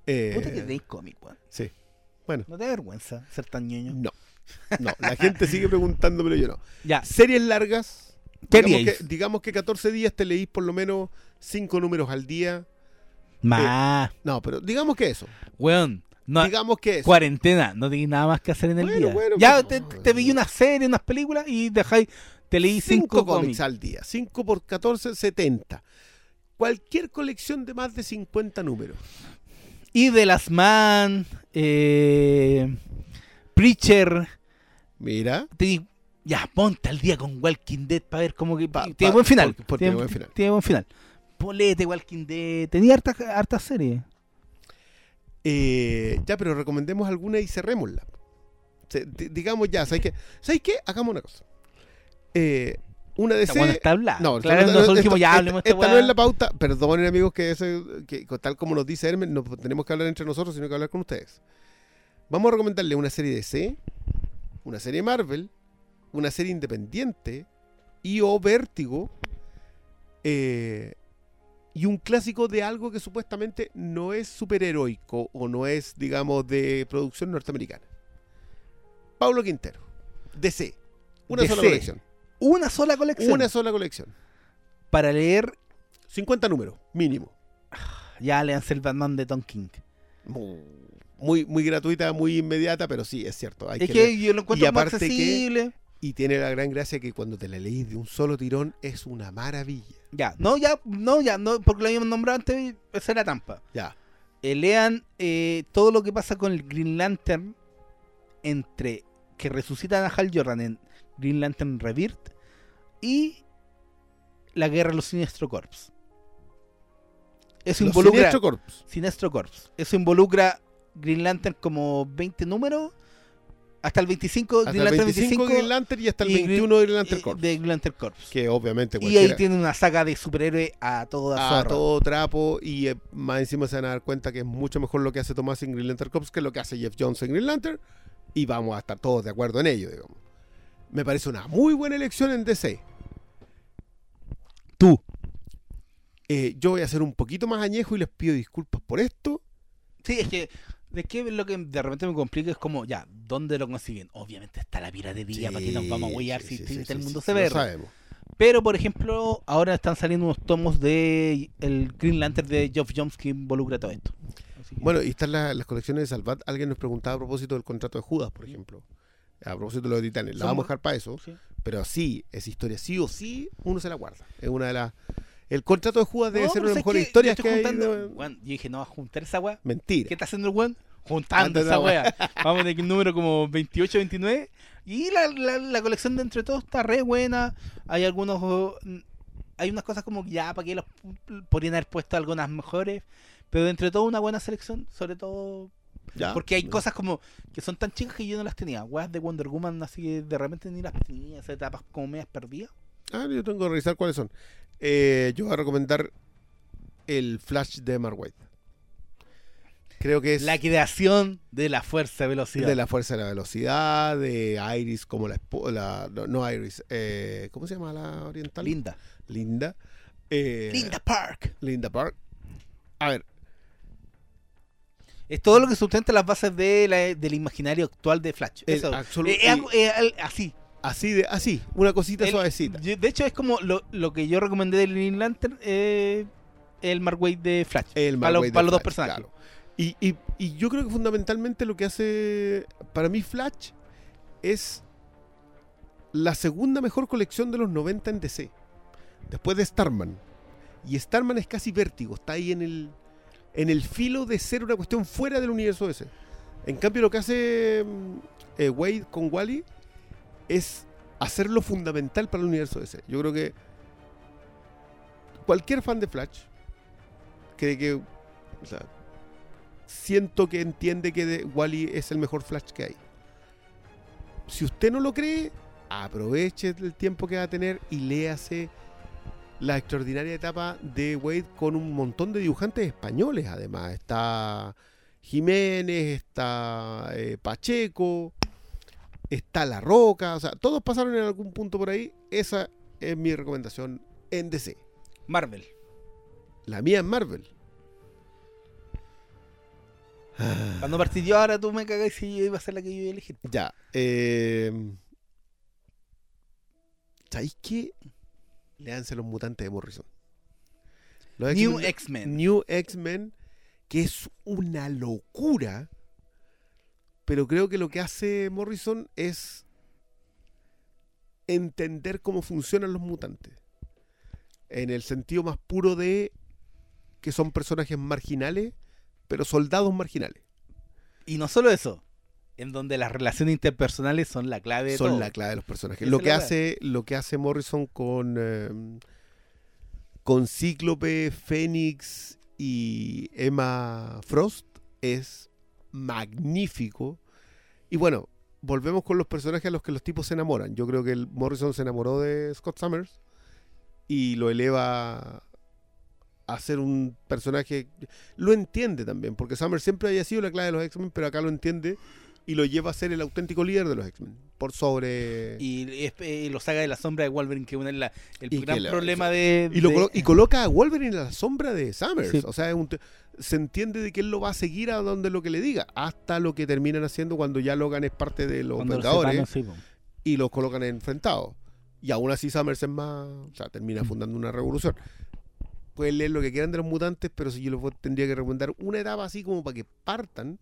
Eh, Puta que tenéis cómic, weón. sí. Bueno, No te da vergüenza ser tan ñoño. no. No, la gente sigue preguntando, pero yo no. Ya, Series largas. ¿Qué digamos que, digamos que 14 días te leís por lo menos 5 números al día. Más. No, pero digamos que eso. Weón, no, digamos que eso. cuarentena, no tenéis nada más que hacer en el Bueno, día. bueno, ya pues, te, te veis una serie, unas películas y dejáis, te leí 5 cinco cómics al día. 5 por 14, 70. Cualquier colección de más de 50 números. Y de las Man, eh, Preacher, Mira. te- ya, ponte al día con Walking Dead para ver cómo que. Pa- tiene pa- buen final. porque- porque tiene, tiene buen final. tiene buen final. Polete, Walking Dead. Tenía hartas harta series. Eh, ya, pero recomendemos alguna y cerrémosla. Se- digamos ya, ¿sabes qué? ¿Sabes qué? Hagamos una cosa. Eh, una de Esta weá no está hablada. No, claro, esta- nosotros dijimos, ya hablemos esta esta no es la pauta. Perdonen, amigos, que, ese, que tal como nos dice Hermes, no tenemos que hablar entre nosotros, sino que hablar con ustedes. Vamos a recomendarle una serie de C, una serie Marvel, una serie independiente y o Vértigo eh, y un clásico de algo que supuestamente no es superheroico o no es, digamos, de producción norteamericana. Pablo Quintero, DC, una sola colección. Una sola colección. Una sola colección. Para leer, 50 números, mínimo. ya leanse el Batman de Tom King. Muy, muy gratuita, muy inmediata, pero sí, es cierto. Hay es que yo lo encuentro Y más que- accesible. Y tiene la gran gracia que cuando te la leís de un solo tirón es una maravilla. Ya, no, ya, no, ya, no, porque lo habíamos nombrado antes, esa era Tampa. Ya. Eh, lean eh, todo lo que pasa con el Green Lantern entre que resucitan a Hal Jordan en Green Lantern Rebirth y la guerra de los Sinestro Corps. Eso Los involucra Sinestro Corps. Sinestro Corps. Eso involucra Green Lantern como 20 números hasta el 25 Hasta Green Lantern 25 Green Lantern y hasta el y Green- 21 Green Lantern Corps. de Green Lantern Corps. Que obviamente Y ahí tiene una saga de superhéroe a toda a zorra. todo trapo y eh, más encima se van a dar cuenta que es mucho mejor lo que hace Tomás en Green Lantern Corps que lo que hace Jeff Jones en Green Lantern y vamos a estar todos de acuerdo en ello, digamos. Me parece una muy buena elección en DC. Tú. Eh, yo voy a ser un poquito más añejo y les pido disculpas por esto. Sí, es que de qué lo que de repente me complica es como, ya, ¿dónde lo consiguen? Obviamente está la piratería, ¿para qué nos vamos a huellar si sí, sí, el sí, mundo sí, se ve? Pero, por ejemplo, ahora están saliendo unos tomos de el Green Lantern de Geoff Jones que involucra todo esto. Que- Bueno, y están la- las colecciones de Salvat. Alguien nos preguntaba a propósito del contrato de Judas, por ejemplo. A propósito de los titanes. La vamos a dejar para eso. Sí. Pero sí, esa historia sí o sí, uno se la guarda. Es una de las. El contrato de Judas debe No, ser una de las ¿sabes mejores historias Yo que hay. juntando- Weón, yo dije, no, a juntar esa weá. Mentira. ¿Qué está haciendo el weón? Juntando esa weá. *laughs* Vamos de el número como 28, 29. Y la, la, la colección de entre todos está re buena. Hay algunos. Hay unas cosas como que ya, para que los podrían haber puesto algunas mejores. Pero entre todo, una buena selección. Sobre todo. Ya. Porque hay cosas como que son tan chicas que yo no las tenía. Weas de Wonder Woman, así que de repente ni las tenía. Esas etapas como medias perdidas. Ah, yo tengo que revisar cuáles son. Eh, yo voy a recomendar el Flash de Mark White. Creo que es La creación de la fuerza de velocidad. de la fuerza de la velocidad, de Iris como la, la no, no Iris, eh, ¿cómo se llama la oriental? Linda. Linda. Eh, Linda Park. Linda Park. A ver, Es todo lo que sustenta las bases de la- del imaginario actual de Flash. El Eso. absolu- Eh, eh, así. Así de, así, una cosita El- suavecita. yo- de hecho, es como lo, lo que yo recomendé del Green Lantern, eh, el Mark Waid de Flash. El para, los- para dos personajes. claro. Y, y- y yo creo que fundamentalmente lo que hace, para mí, Flash es la segunda mejor colección de los 90 en DC. Después de Starman. Y Starman es casi vértigo, está ahí en el, en el filo de ser una cuestión fuera del universo DC. En cambio, lo que hace mm, eh, Wade con Wally es hacerlo fundamental para el universo DC. Yo creo que cualquier fan de Flash cree que. siento que entiende que Wally es el mejor Flash que hay. Si usted no lo cree, aproveche el tiempo que va a tener y léase la extraordinaria etapa de Wade con un montón de dibujantes españoles, además. Está Jiménez, está eh, Pacheco, está La Roca, o sea, todos pasaron en algún punto por ahí. Esa es mi recomendación en DC. Marvel. La mía en Marvel. Cuando partí yo, ahora tú me cagas si yo iba a ser la que yo iba a elegir. Ya. Eh, ¿Sabéis qué? Leanse los mutantes de Morrison. Los New X-Men. New X-Men, que es una locura. Pero creo que lo que hace Morrison es entender cómo funcionan los mutantes. En el sentido más puro de que son personajes marginales, pero soldados marginales. Y no solo eso, en donde las relaciones interpersonales son la clave de son todo. la clave de los personajes. Lo que hace, lo que hace Morrison con eh, con Cíclope, Fénix y Emma Frost es magnífico. Y bueno, volvemos con los personajes a los que los tipos se enamoran. Yo creo que el Morrison se enamoró de Scott Summers y lo eleva a ser un personaje. Lo entiende también, porque Summers siempre había sido la clave de los X-Men, pero acá lo entiende y lo lleva a ser el auténtico líder de los X-Men. Por sobre. Y, eh, lo saca de la sombra de Wolverine, que es el Y gran que la- problema de. Y, lo de- colo- y coloca a Wolverine en la sombra de Summers. Sí. O sea, es un te- se entiende de que él lo va a seguir a donde lo que le diga. Hasta lo que terminan haciendo cuando ya Logan es parte de los lo Vengadores sí, y los colocan enfrentados. Y aún así Summers es más. O sea, termina Mm. fundando una revolución. Pueden leer lo que quieran de los mutantes, pero si yo les tendría que recomendar una etapa así como para que partan,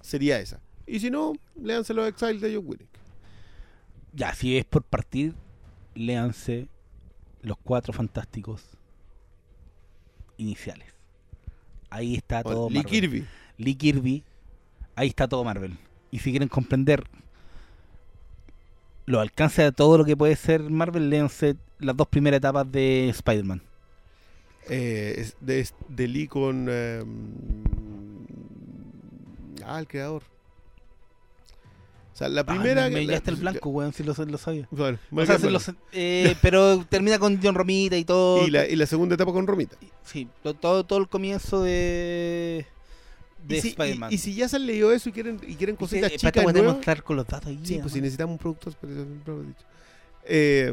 sería esa. Y si no, léanse los Exile de John Winnick. Ya, si es por partir, léanse los cuatro fantásticos iniciales. Ahí está todo Lee Marvel. Kirby. Lee Kirby, ahí está todo Marvel. Y si quieren comprender lo alcance de todo lo que puede ser Marvel, léanse las dos primeras etapas de Spider-Man. Eh, de Lee con. eh, ah, el creador. O sea, la Ah, primera. me, me llegaste el blanco, weón, si lo, lo sabía. Bueno, O sea, si lo- eh, *laughs* pero termina con John Romita y todo. y, la, y la segunda etapa con Romita. Sí, lo- todo, todo el comienzo de, de y, si, Spider-Man. y- y si ya se han leído eso y quieren, y quieren cositas Eh, chicas nuevas, estar con los datos ahí. Sí, pues si además. necesitamos un dicho. Eh,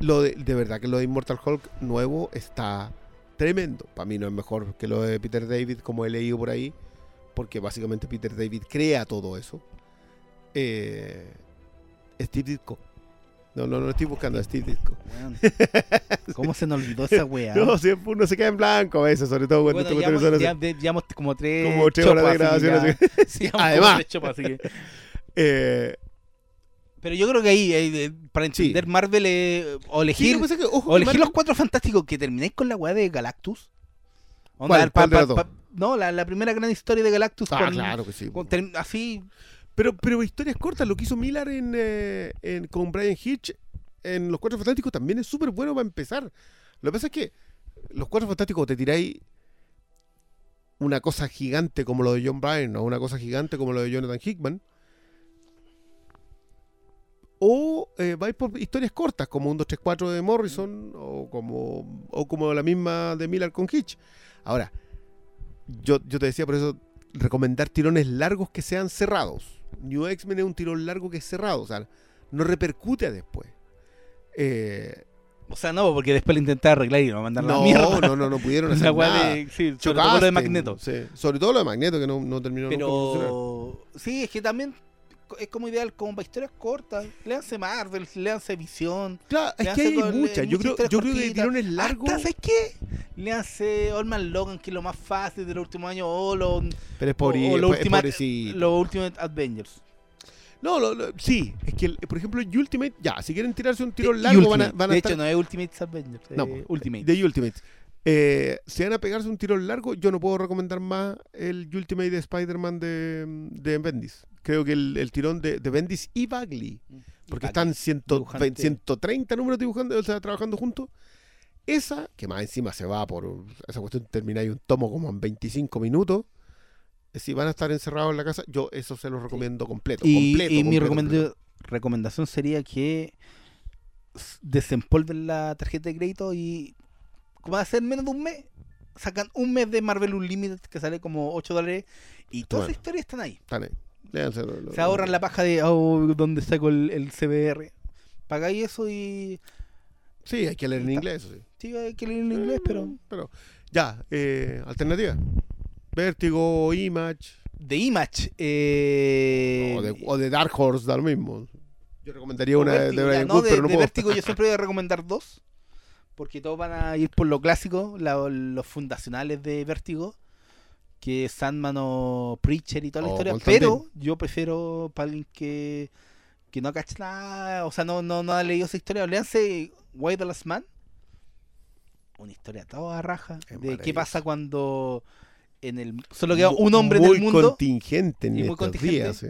lo de, de verdad que lo de Immortal Hulk nuevo está tremendo. Para mí no es mejor que lo de Peter David, como he leído por ahí, porque básicamente Peter David crea todo eso. Eh, Steve Ditko. No, no, no estoy buscando a Steve. Weón, ¿Cómo se nos olvidó esa weá? *laughs* No, siempre uno se queda en blanco a veces, sobre todo cuando Bueno, estas llevamos, ya- llevamos como tres, Como tres horas de grabación. *laughs* como Además. tres chopas, así que- *laughs* Eh, Pero yo creo que ahí, eh, para Sí. entender Marvel, eh, o sí, elegir, es que, ojo, o elegir Marvel- los cuatro fantásticos que terminéis con la weá de Galactus. Onda, ¿Cuál? pa- ¿Cuál de pa- las dos? pa- no, la, la primera gran historia de Galactus Ah, con, claro que sí. con así. Pero, pero historias cortas, lo que hizo Miller en, eh, con Brian Hitch en Los Cuatro Fantásticos también es súper bueno para empezar. Lo que pasa es que Los Cuatro Fantásticos te tiráis una cosa gigante como lo de John Bryan o una cosa gigante como lo de Jonathan Hickman. O eh, vais por historias cortas como un 2, 3, 4 de Morrison o como, o como la misma de Miller con Hitch. Ahora, yo, yo te decía por eso recomendar tirones largos que sean cerrados. New X-Men es un tirón largo que es cerrado, o sea, no repercute después. Eh, O sea, no, porque después lo intenté arreglar y lo mandaron a la no, mierda. no, no, no pudieron *laughs* hacer nada. de, sí, sobre todo lo de Magneto. sí, sobre todo lo de Magneto que no, no terminó nunca de funcionar. Pero sí, es que también es como ideal como para historias cortas. Léanse Marvel, léanse Visión. Claro, es que hay muchas. eh, Yo creo, yo creo que tirones largos, ¿sabes qué? Léanse Olman Logan, que es lo más fácil de los últimos años, o los, pero es, o- pobri- o es Ultimate, los Ultimate Avengers. No, lo- lo- sí, es que, el- por ejemplo, Ultimate, ya, si quieren tirarse un tiro De- largo, van a, van a de estar. hecho, no es Ultimate Avengers, No, Ultimate. De Ultimate. Eh, si van a pegarse un tiro largo, yo no puedo recomendar más el Ultimate de Spider-Man de, de Bendis. Creo que el, el tirón de, de Bendis y Bagley, porque Y están 100 dibujante. 130 números dibujando, o sea, trabajando juntos. Esa, que más encima se va por. Esa cuestión termina ahí un tomo como en 25 minutos. Eh, Si van a estar encerrados en la casa, yo eso se los recomiendo completo. Y, completo, y mi completo, recomenda- completo. recomendación sería que desempolven la tarjeta de crédito y como va a ser menos de un mes, sacan un mes de Marvel Unlimited que sale como 8 dólares y todas Bueno. las historias están ahí. Están ahí. Léanse lo- lo- Se ahorran la paja de oh, dónde saco el, el CBR. Pagáis eso y Sí, hay que leer en inglés, sí. sí, hay que leer en inglés, pero Pero, ya, eh, alternativa. Vértigo, Image, de Image eh, o, de, o de Dark Horse, da lo mismo. Yo recomendaría o una de- de ya, no, Wood, de, pero no de. Vértigo yo *laughs* siempre voy a recomendar dos. Porque todos van a ir por lo clásico, la- los fundacionales de Vértigo, que Sandman o Preacher y toda la historia. Pero yo prefiero para alguien que, que no cacha nada, o sea, no, no, no ha leído esa historia. Leanse Why the Last Man. Una historia toda raja. Es de qué pasa cuando en el solo queda un hombre en muy el mundo. contingente en y muy estos contingente. días. sí.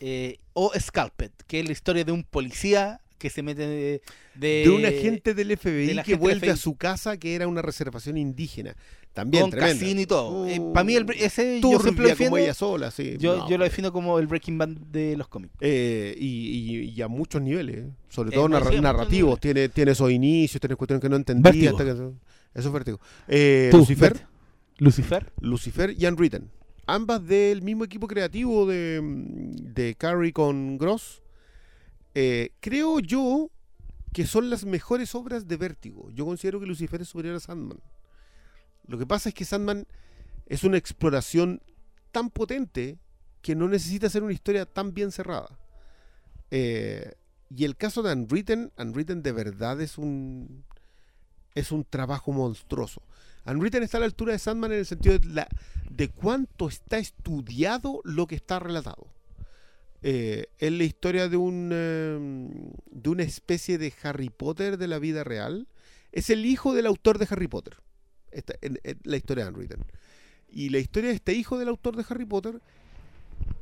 eh, o Scalped, que es la historia de un policía que se mete de, de, De un agente del FBI que vuelve a su casa que era una reservación indígena. También con tremenda. casino y todo. Uh, para mí el, ese yo siempre lo defiendo, como ella sola, sí. yo, No, yo lo defino como el Breaking Bad de los cómics. Eh, y, y- y a muchos niveles, ¿eh? sobre Eh, todo narra- narrativos. Tiene, tiene esos inicios, tiene cuestiones que no entendía. Vértigo. hasta que- eso es vértigo. Eh, Tú, Lucifer. Lucifer. Lucifer y Unwritten. Ambas del mismo equipo creativo de, de Carrie con Gross. Eh, creo yo que son las mejores obras de Vértigo. Yo considero que Lucifer es superior a Sandman. Lo que pasa es que Sandman es una exploración tan potente que no necesita ser una historia tan bien cerrada. Eh, y el caso de Unwritten, Unwritten de verdad es un es un trabajo monstruoso. Unwritten está a la altura de Sandman en el sentido de, la, de cuánto está estudiado lo que está relatado. Eh, es la historia de un eh, de una especie de Harry Potter de la vida real. Es el hijo del autor de Harry Potter. Esta- la historia de Unwritten. Y la historia de este hijo del autor de Harry Potter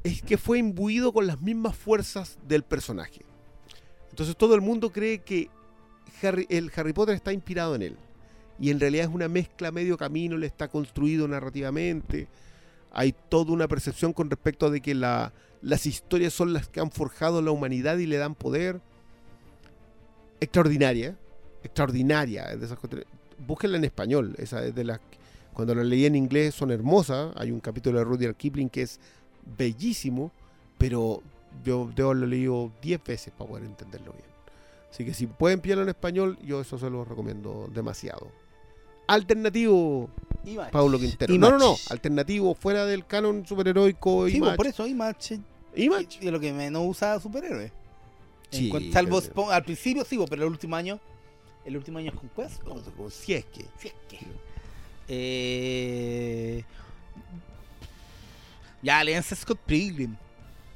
es que fue imbuido con las mismas fuerzas del personaje. Entonces todo el mundo cree que Harry- el Harry Potter está inspirado en él. Y en realidad es una mezcla medio camino, le está construido narrativamente. Hay toda una percepción con respecto de que la- las historias son las que han forjado la humanidad y le dan poder. Extraordinaria, extraordinaria. de esas. Búsquenla en español. Esa es de las cuando la leí en inglés son hermosas. Hay un capítulo de Rudyard Kipling que es bellísimo, pero yo debo haberlo leído 10 veces para poder entenderlo bien. Así que si pueden pillarlo en español, yo eso se lo recomiendo demasiado. Alternativo, Image. Paulo Quintero. Image. No, no, no. Alternativo fuera del canon superheroico Sí, Image. pues, por eso Image Image. de lo que menos usa superhéroes. En Sí, cuan- salvo pero- al principio sí, pero el último año el último año es con Quest. Como Si es que. Si es que. Eh... Ya, léanse Scott Pilgrim.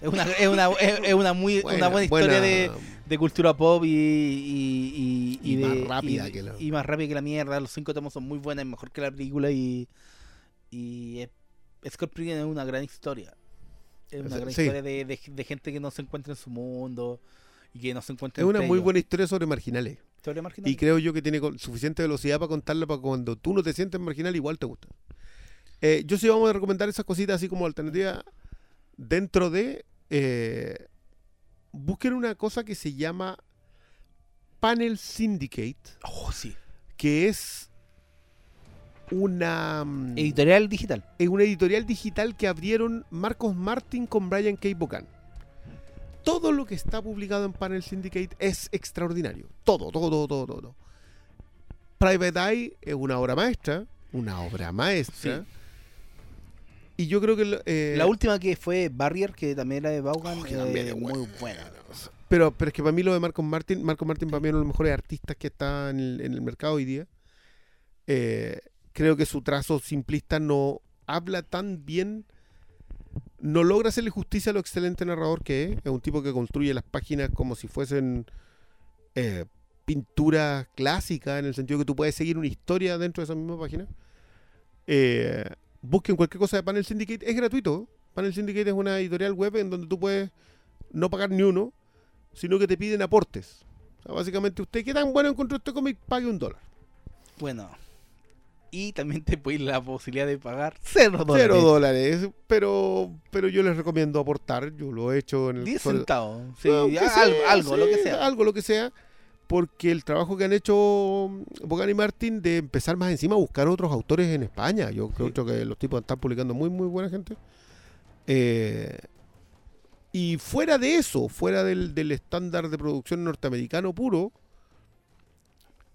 Es una, es una, es, es una muy una buena historia de, de cultura pop y, y, y, Y de- más rápida que la- y más rápida que la mierda. Los cinco tomos son muy buenas, mejor que la película y, y Pilgrim es una gran historia. Es una gran historia de, de- de gente que no se encuentra en su mundo y que no se encuentra Es una muy ellos. buena historia sobre marginales. Historia marginal. Y creo yo que tiene suficiente velocidad para contarla para cuando tú no te sientes marginal, igual te gusta. Eh, yo sí vamos a recomendar esas cositas así como alternativa dentro de... eh, busquen una cosa que se llama Panel Syndicate, Oh, sí. que es una... mm, Editorial digital. es una editorial digital que abrieron Marcos Martin con Brian K. Bocan. Todo lo que está publicado en Panel Syndicate es extraordinario. Todo, todo, todo, todo, todo. Private Eye es una obra maestra, una obra maestra. Sí. Y yo creo que... eh, La última que fue Barrier, que también era de Vaughan, Oh, que también eh, es muy buena. buena. Pero, pero es que para mí lo de Marcos Martin, Marcos Martin para mí es uno de los mejores artistas que está en el, en el mercado hoy día. Eh, creo que su trazo simplista no habla tan bien, no logra hacerle justicia a lo excelente narrador que es. Es un tipo que construye las páginas como si fuesen eh, pintura clásica, en el sentido que tú puedes seguir una historia dentro de esa misma página. Eh, busquen cualquier cosa de Panel Syndicate, es gratuito. Panel Syndicate es una editorial web en donde tú puedes no pagar ni uno, sino que te piden aportes. O sea, básicamente, usted, ¿qué tan bueno encontró este cómic? Pague un dólar. Bueno. Y también te puede la posibilidad de pagar cero dólares. Cero dólares. Pero, pero yo les recomiendo aportar. Yo lo he hecho en el. 10 sobre- centavos. Sí, No, que algo, sea, algo, lo sí, que sea. Algo, lo que sea. Porque el trabajo que han hecho Bogan y Martin de empezar más encima a buscar otros autores en España. Yo creo que los tipos están publicando muy, muy buena gente. Eh, y fuera de eso, fuera del, del estándar de producción norteamericano puro,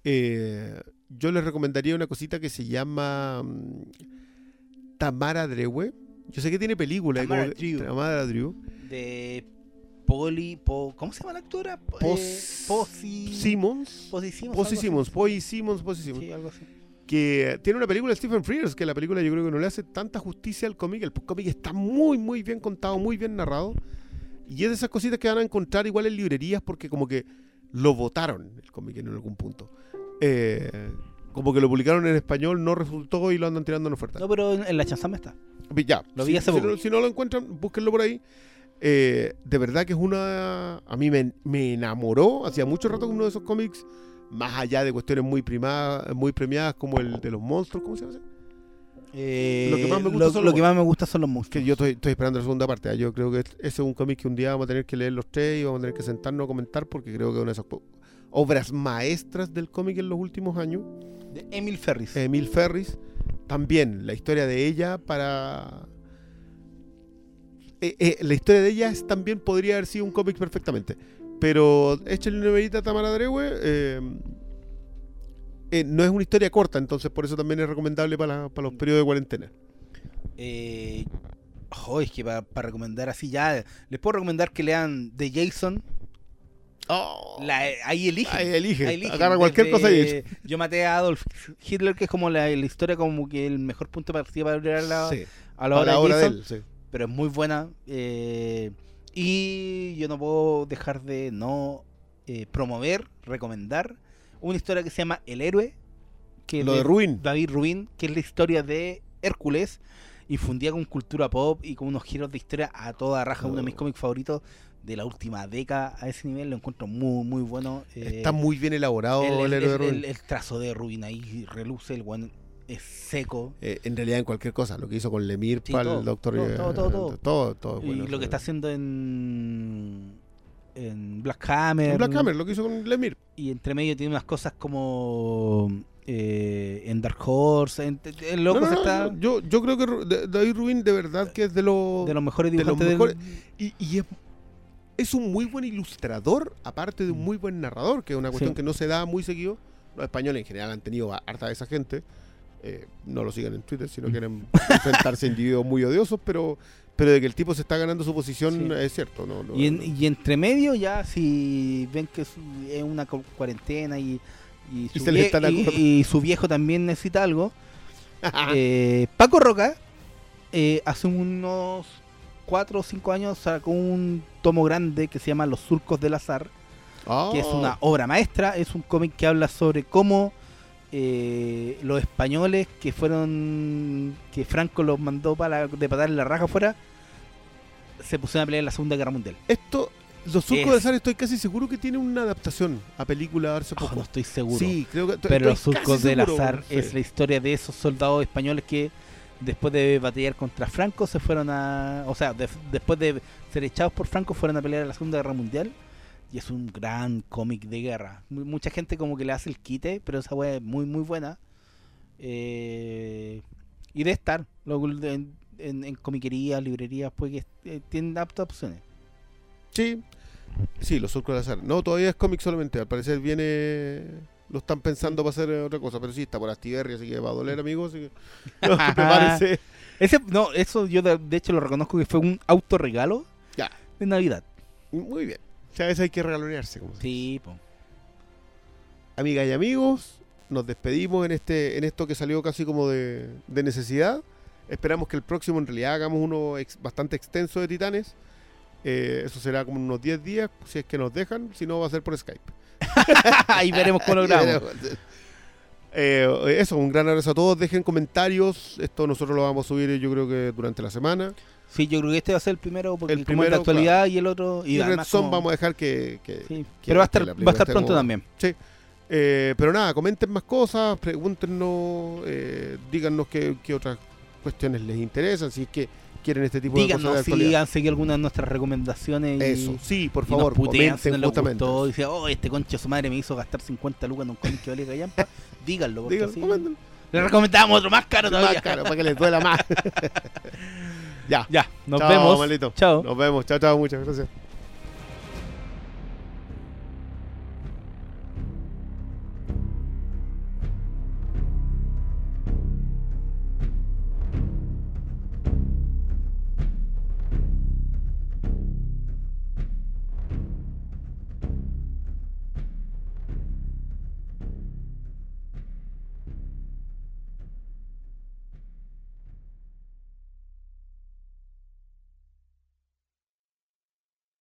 eh, yo les recomendaría una cosita que se llama mm, Tamara Drewe. Yo sé que tiene película. y Tamara como Drew. Tamara Drew. De Poli. Po- ¿Cómo se llama la actora? Pos- Eh, Posi. Simmons. Posi Simmons. Así. Simmons, Poy Simmons, Posy Simmons. Sí, algo así. Que tiene una película de Stephen Frears, que la película yo creo que no le hace tanta justicia al cómic. El cómic está muy, muy bien contado, muy bien narrado. Y es de esas cositas que van a encontrar igual en librerías porque como que lo votaron el cómic en algún punto. Eh, como que lo publicaron en español, no resultó y lo andan tirando en oferta. No, pero en, la chanzama está. Ya, Lo si, vi hace si poco. no, si no lo encuentran, búsquenlo por ahí. Eh, de verdad que es una. A mí me, me enamoró. Hacía mucho rato que uno de esos cómics, más allá de cuestiones muy, prima- muy premiadas como el de los monstruos, ¿cómo se llama? Eh, Lo que más me gusta lo- son lo los- que más me gusta son los monstruos. Que yo estoy, estoy esperando la segunda parte. ¿ah? Yo creo que ese es un cómic que un día vamos a tener que leer los tres y vamos a tener que sentarnos a comentar porque creo que es una de esas obras maestras del cómic en los últimos años. De Emil Ferris. Emil Ferris. También la historia de ella para. Eh, eh, la historia de ella es, también podría haber sido un cómic perfectamente. Pero échale una verita a Tamara Drewe. eh, eh, no es una historia corta, entonces por eso también es recomendable para, para los periodos de cuarentena. Eh, oh, es que para recomendar así ya. Les puedo recomendar que lean The Jason. La- ahí eligen. Ahí elige, Ahí eligen. agarra cualquier cosa y Yo maté a Adolf Hitler, que es como la, la historia, como que el mejor punto de partida para ver la, Sí, a la hora la de hora de Jason. él, sí. Pero es muy buena. eh, y yo no puedo dejar de no eh, promover, recomendar una historia que se llama El Héroe, que Lo de Ruin. David Rubin, que es la historia de Hércules, infundida con cultura pop y con unos giros de historia a toda raja. Uno de mis Oh. cómics favoritos de la última década a ese nivel, lo encuentro muy, muy bueno. eh, Está muy bien elaborado el, el, el- héroe de Rubin. el- el trazo de Rubin ahí reluce, el buen es seco. Eh, en realidad en cualquier cosa, lo que hizo con Lemir Sí, para el doctor todo, eh, todo, todo, todo. todo, todo y lo que está haciendo en, en Black Hammer. En Black Hammer, lo que hizo con Lemir. Y entre medio tiene unas cosas como eh, en Dark Horse. En, el loco No, no, se no, está no, yo, yo creo que David Rubin de verdad que es de los de los mejores de los dibujantes del- mejores. y, y es, es un muy buen ilustrador, aparte de un muy buen narrador, que es una cuestión Sí. que no se da muy seguido. Los españoles en general han tenido a- harta de esa gente. Eh, no lo sigan en Twitter si no quieren *laughs* enfrentarse a individuos muy odiosos, pero, pero de que el tipo se está ganando su posición Sí. es cierto. No, no- Y, en- no. y entre medio ya si ven que es, una cu- cuarentena y, y, su, vie- y- su viejo también necesita algo, *laughs* eh, Paco Roca eh, hace unos 4 o 5 años sacó un tomo grande que se llama Los Surcos del Azar, que es una obra maestra, es un cómic que habla sobre cómo eh, los españoles que fueron, que Franco los mandó para de patar la raja afuera, se pusieron a pelear en la Segunda Guerra Mundial. Esto, Los Surcos Es- de Azar estoy casi seguro que tiene una adaptación a película hace Oh, poco. no estoy seguro. Sí, creo que estoy- Pero los surcos del azar sí. es la historia de esos soldados españoles que después de batallar contra Franco se fueron a... O sea, de- después de ser echados por Franco fueron a pelear en la Segunda Guerra Mundial. Y es un gran cómic de guerra. Mu- Mucha gente como que le hace el quite, pero esa weá es muy muy buena. Eh, y de estar en, en, en comiquerías, librerías, pues eh, tienen aptas opciones. Sí, sí, Los Surcos del Azar. No, todavía es cómic solamente. Al parecer viene. Lo están pensando para hacer otra cosa, pero sí está por Astiberri, así que va a doler, amigos. Así que, *laughs* no, prepárense. *laughs* Ese, no, eso yo de, de hecho lo reconozco que fue un autorregalo Ya. de Navidad. Muy bien. Sea, a veces hay que regalonearse. Como. Sí, po. Amigas y amigos, nos despedimos en este en esto que salió casi como de, de necesidad. Esperamos que el próximo en realidad hagamos uno ex- bastante extenso de Titanes. Eh, eso será como unos 10 días, si es que nos dejan. Si no, va a ser por Skype. *laughs* Ahí veremos cómo lo grabamos. Eh, eso, un gran abrazo a todos. Dejen comentarios. Esto nosotros lo vamos a subir, yo creo que durante la semana. Sí, yo creo que este va a ser el primero porque El como es de primero, actualidad y el otro Y, Red además Son como- vamos a dejar que, que- sí, que- pero va a estar la va a estar pronto como- también. Eh, pero nada, comenten más cosas, pregúntenos, eh, díganos qué, qué otras cuestiones les interesan, si es que quieren este tipo de Díganos cosas de si han seguido algunas de nuestras recomendaciones y, Eso, sí, por y nos favor, putean si comenten no les justamente. gustó. Dice, oh, este concha su madre me hizo gastar 50 lucas en un cómic que vale callampa. *laughs* Díganlo, porque Díganlo, así le recomendamos otro más caro todavía. Más caro, para que les duela más. *laughs* ya, Ya, nos Chao, vemos. maldito. Chao. nos vemos, chao, chao, muchas gracias.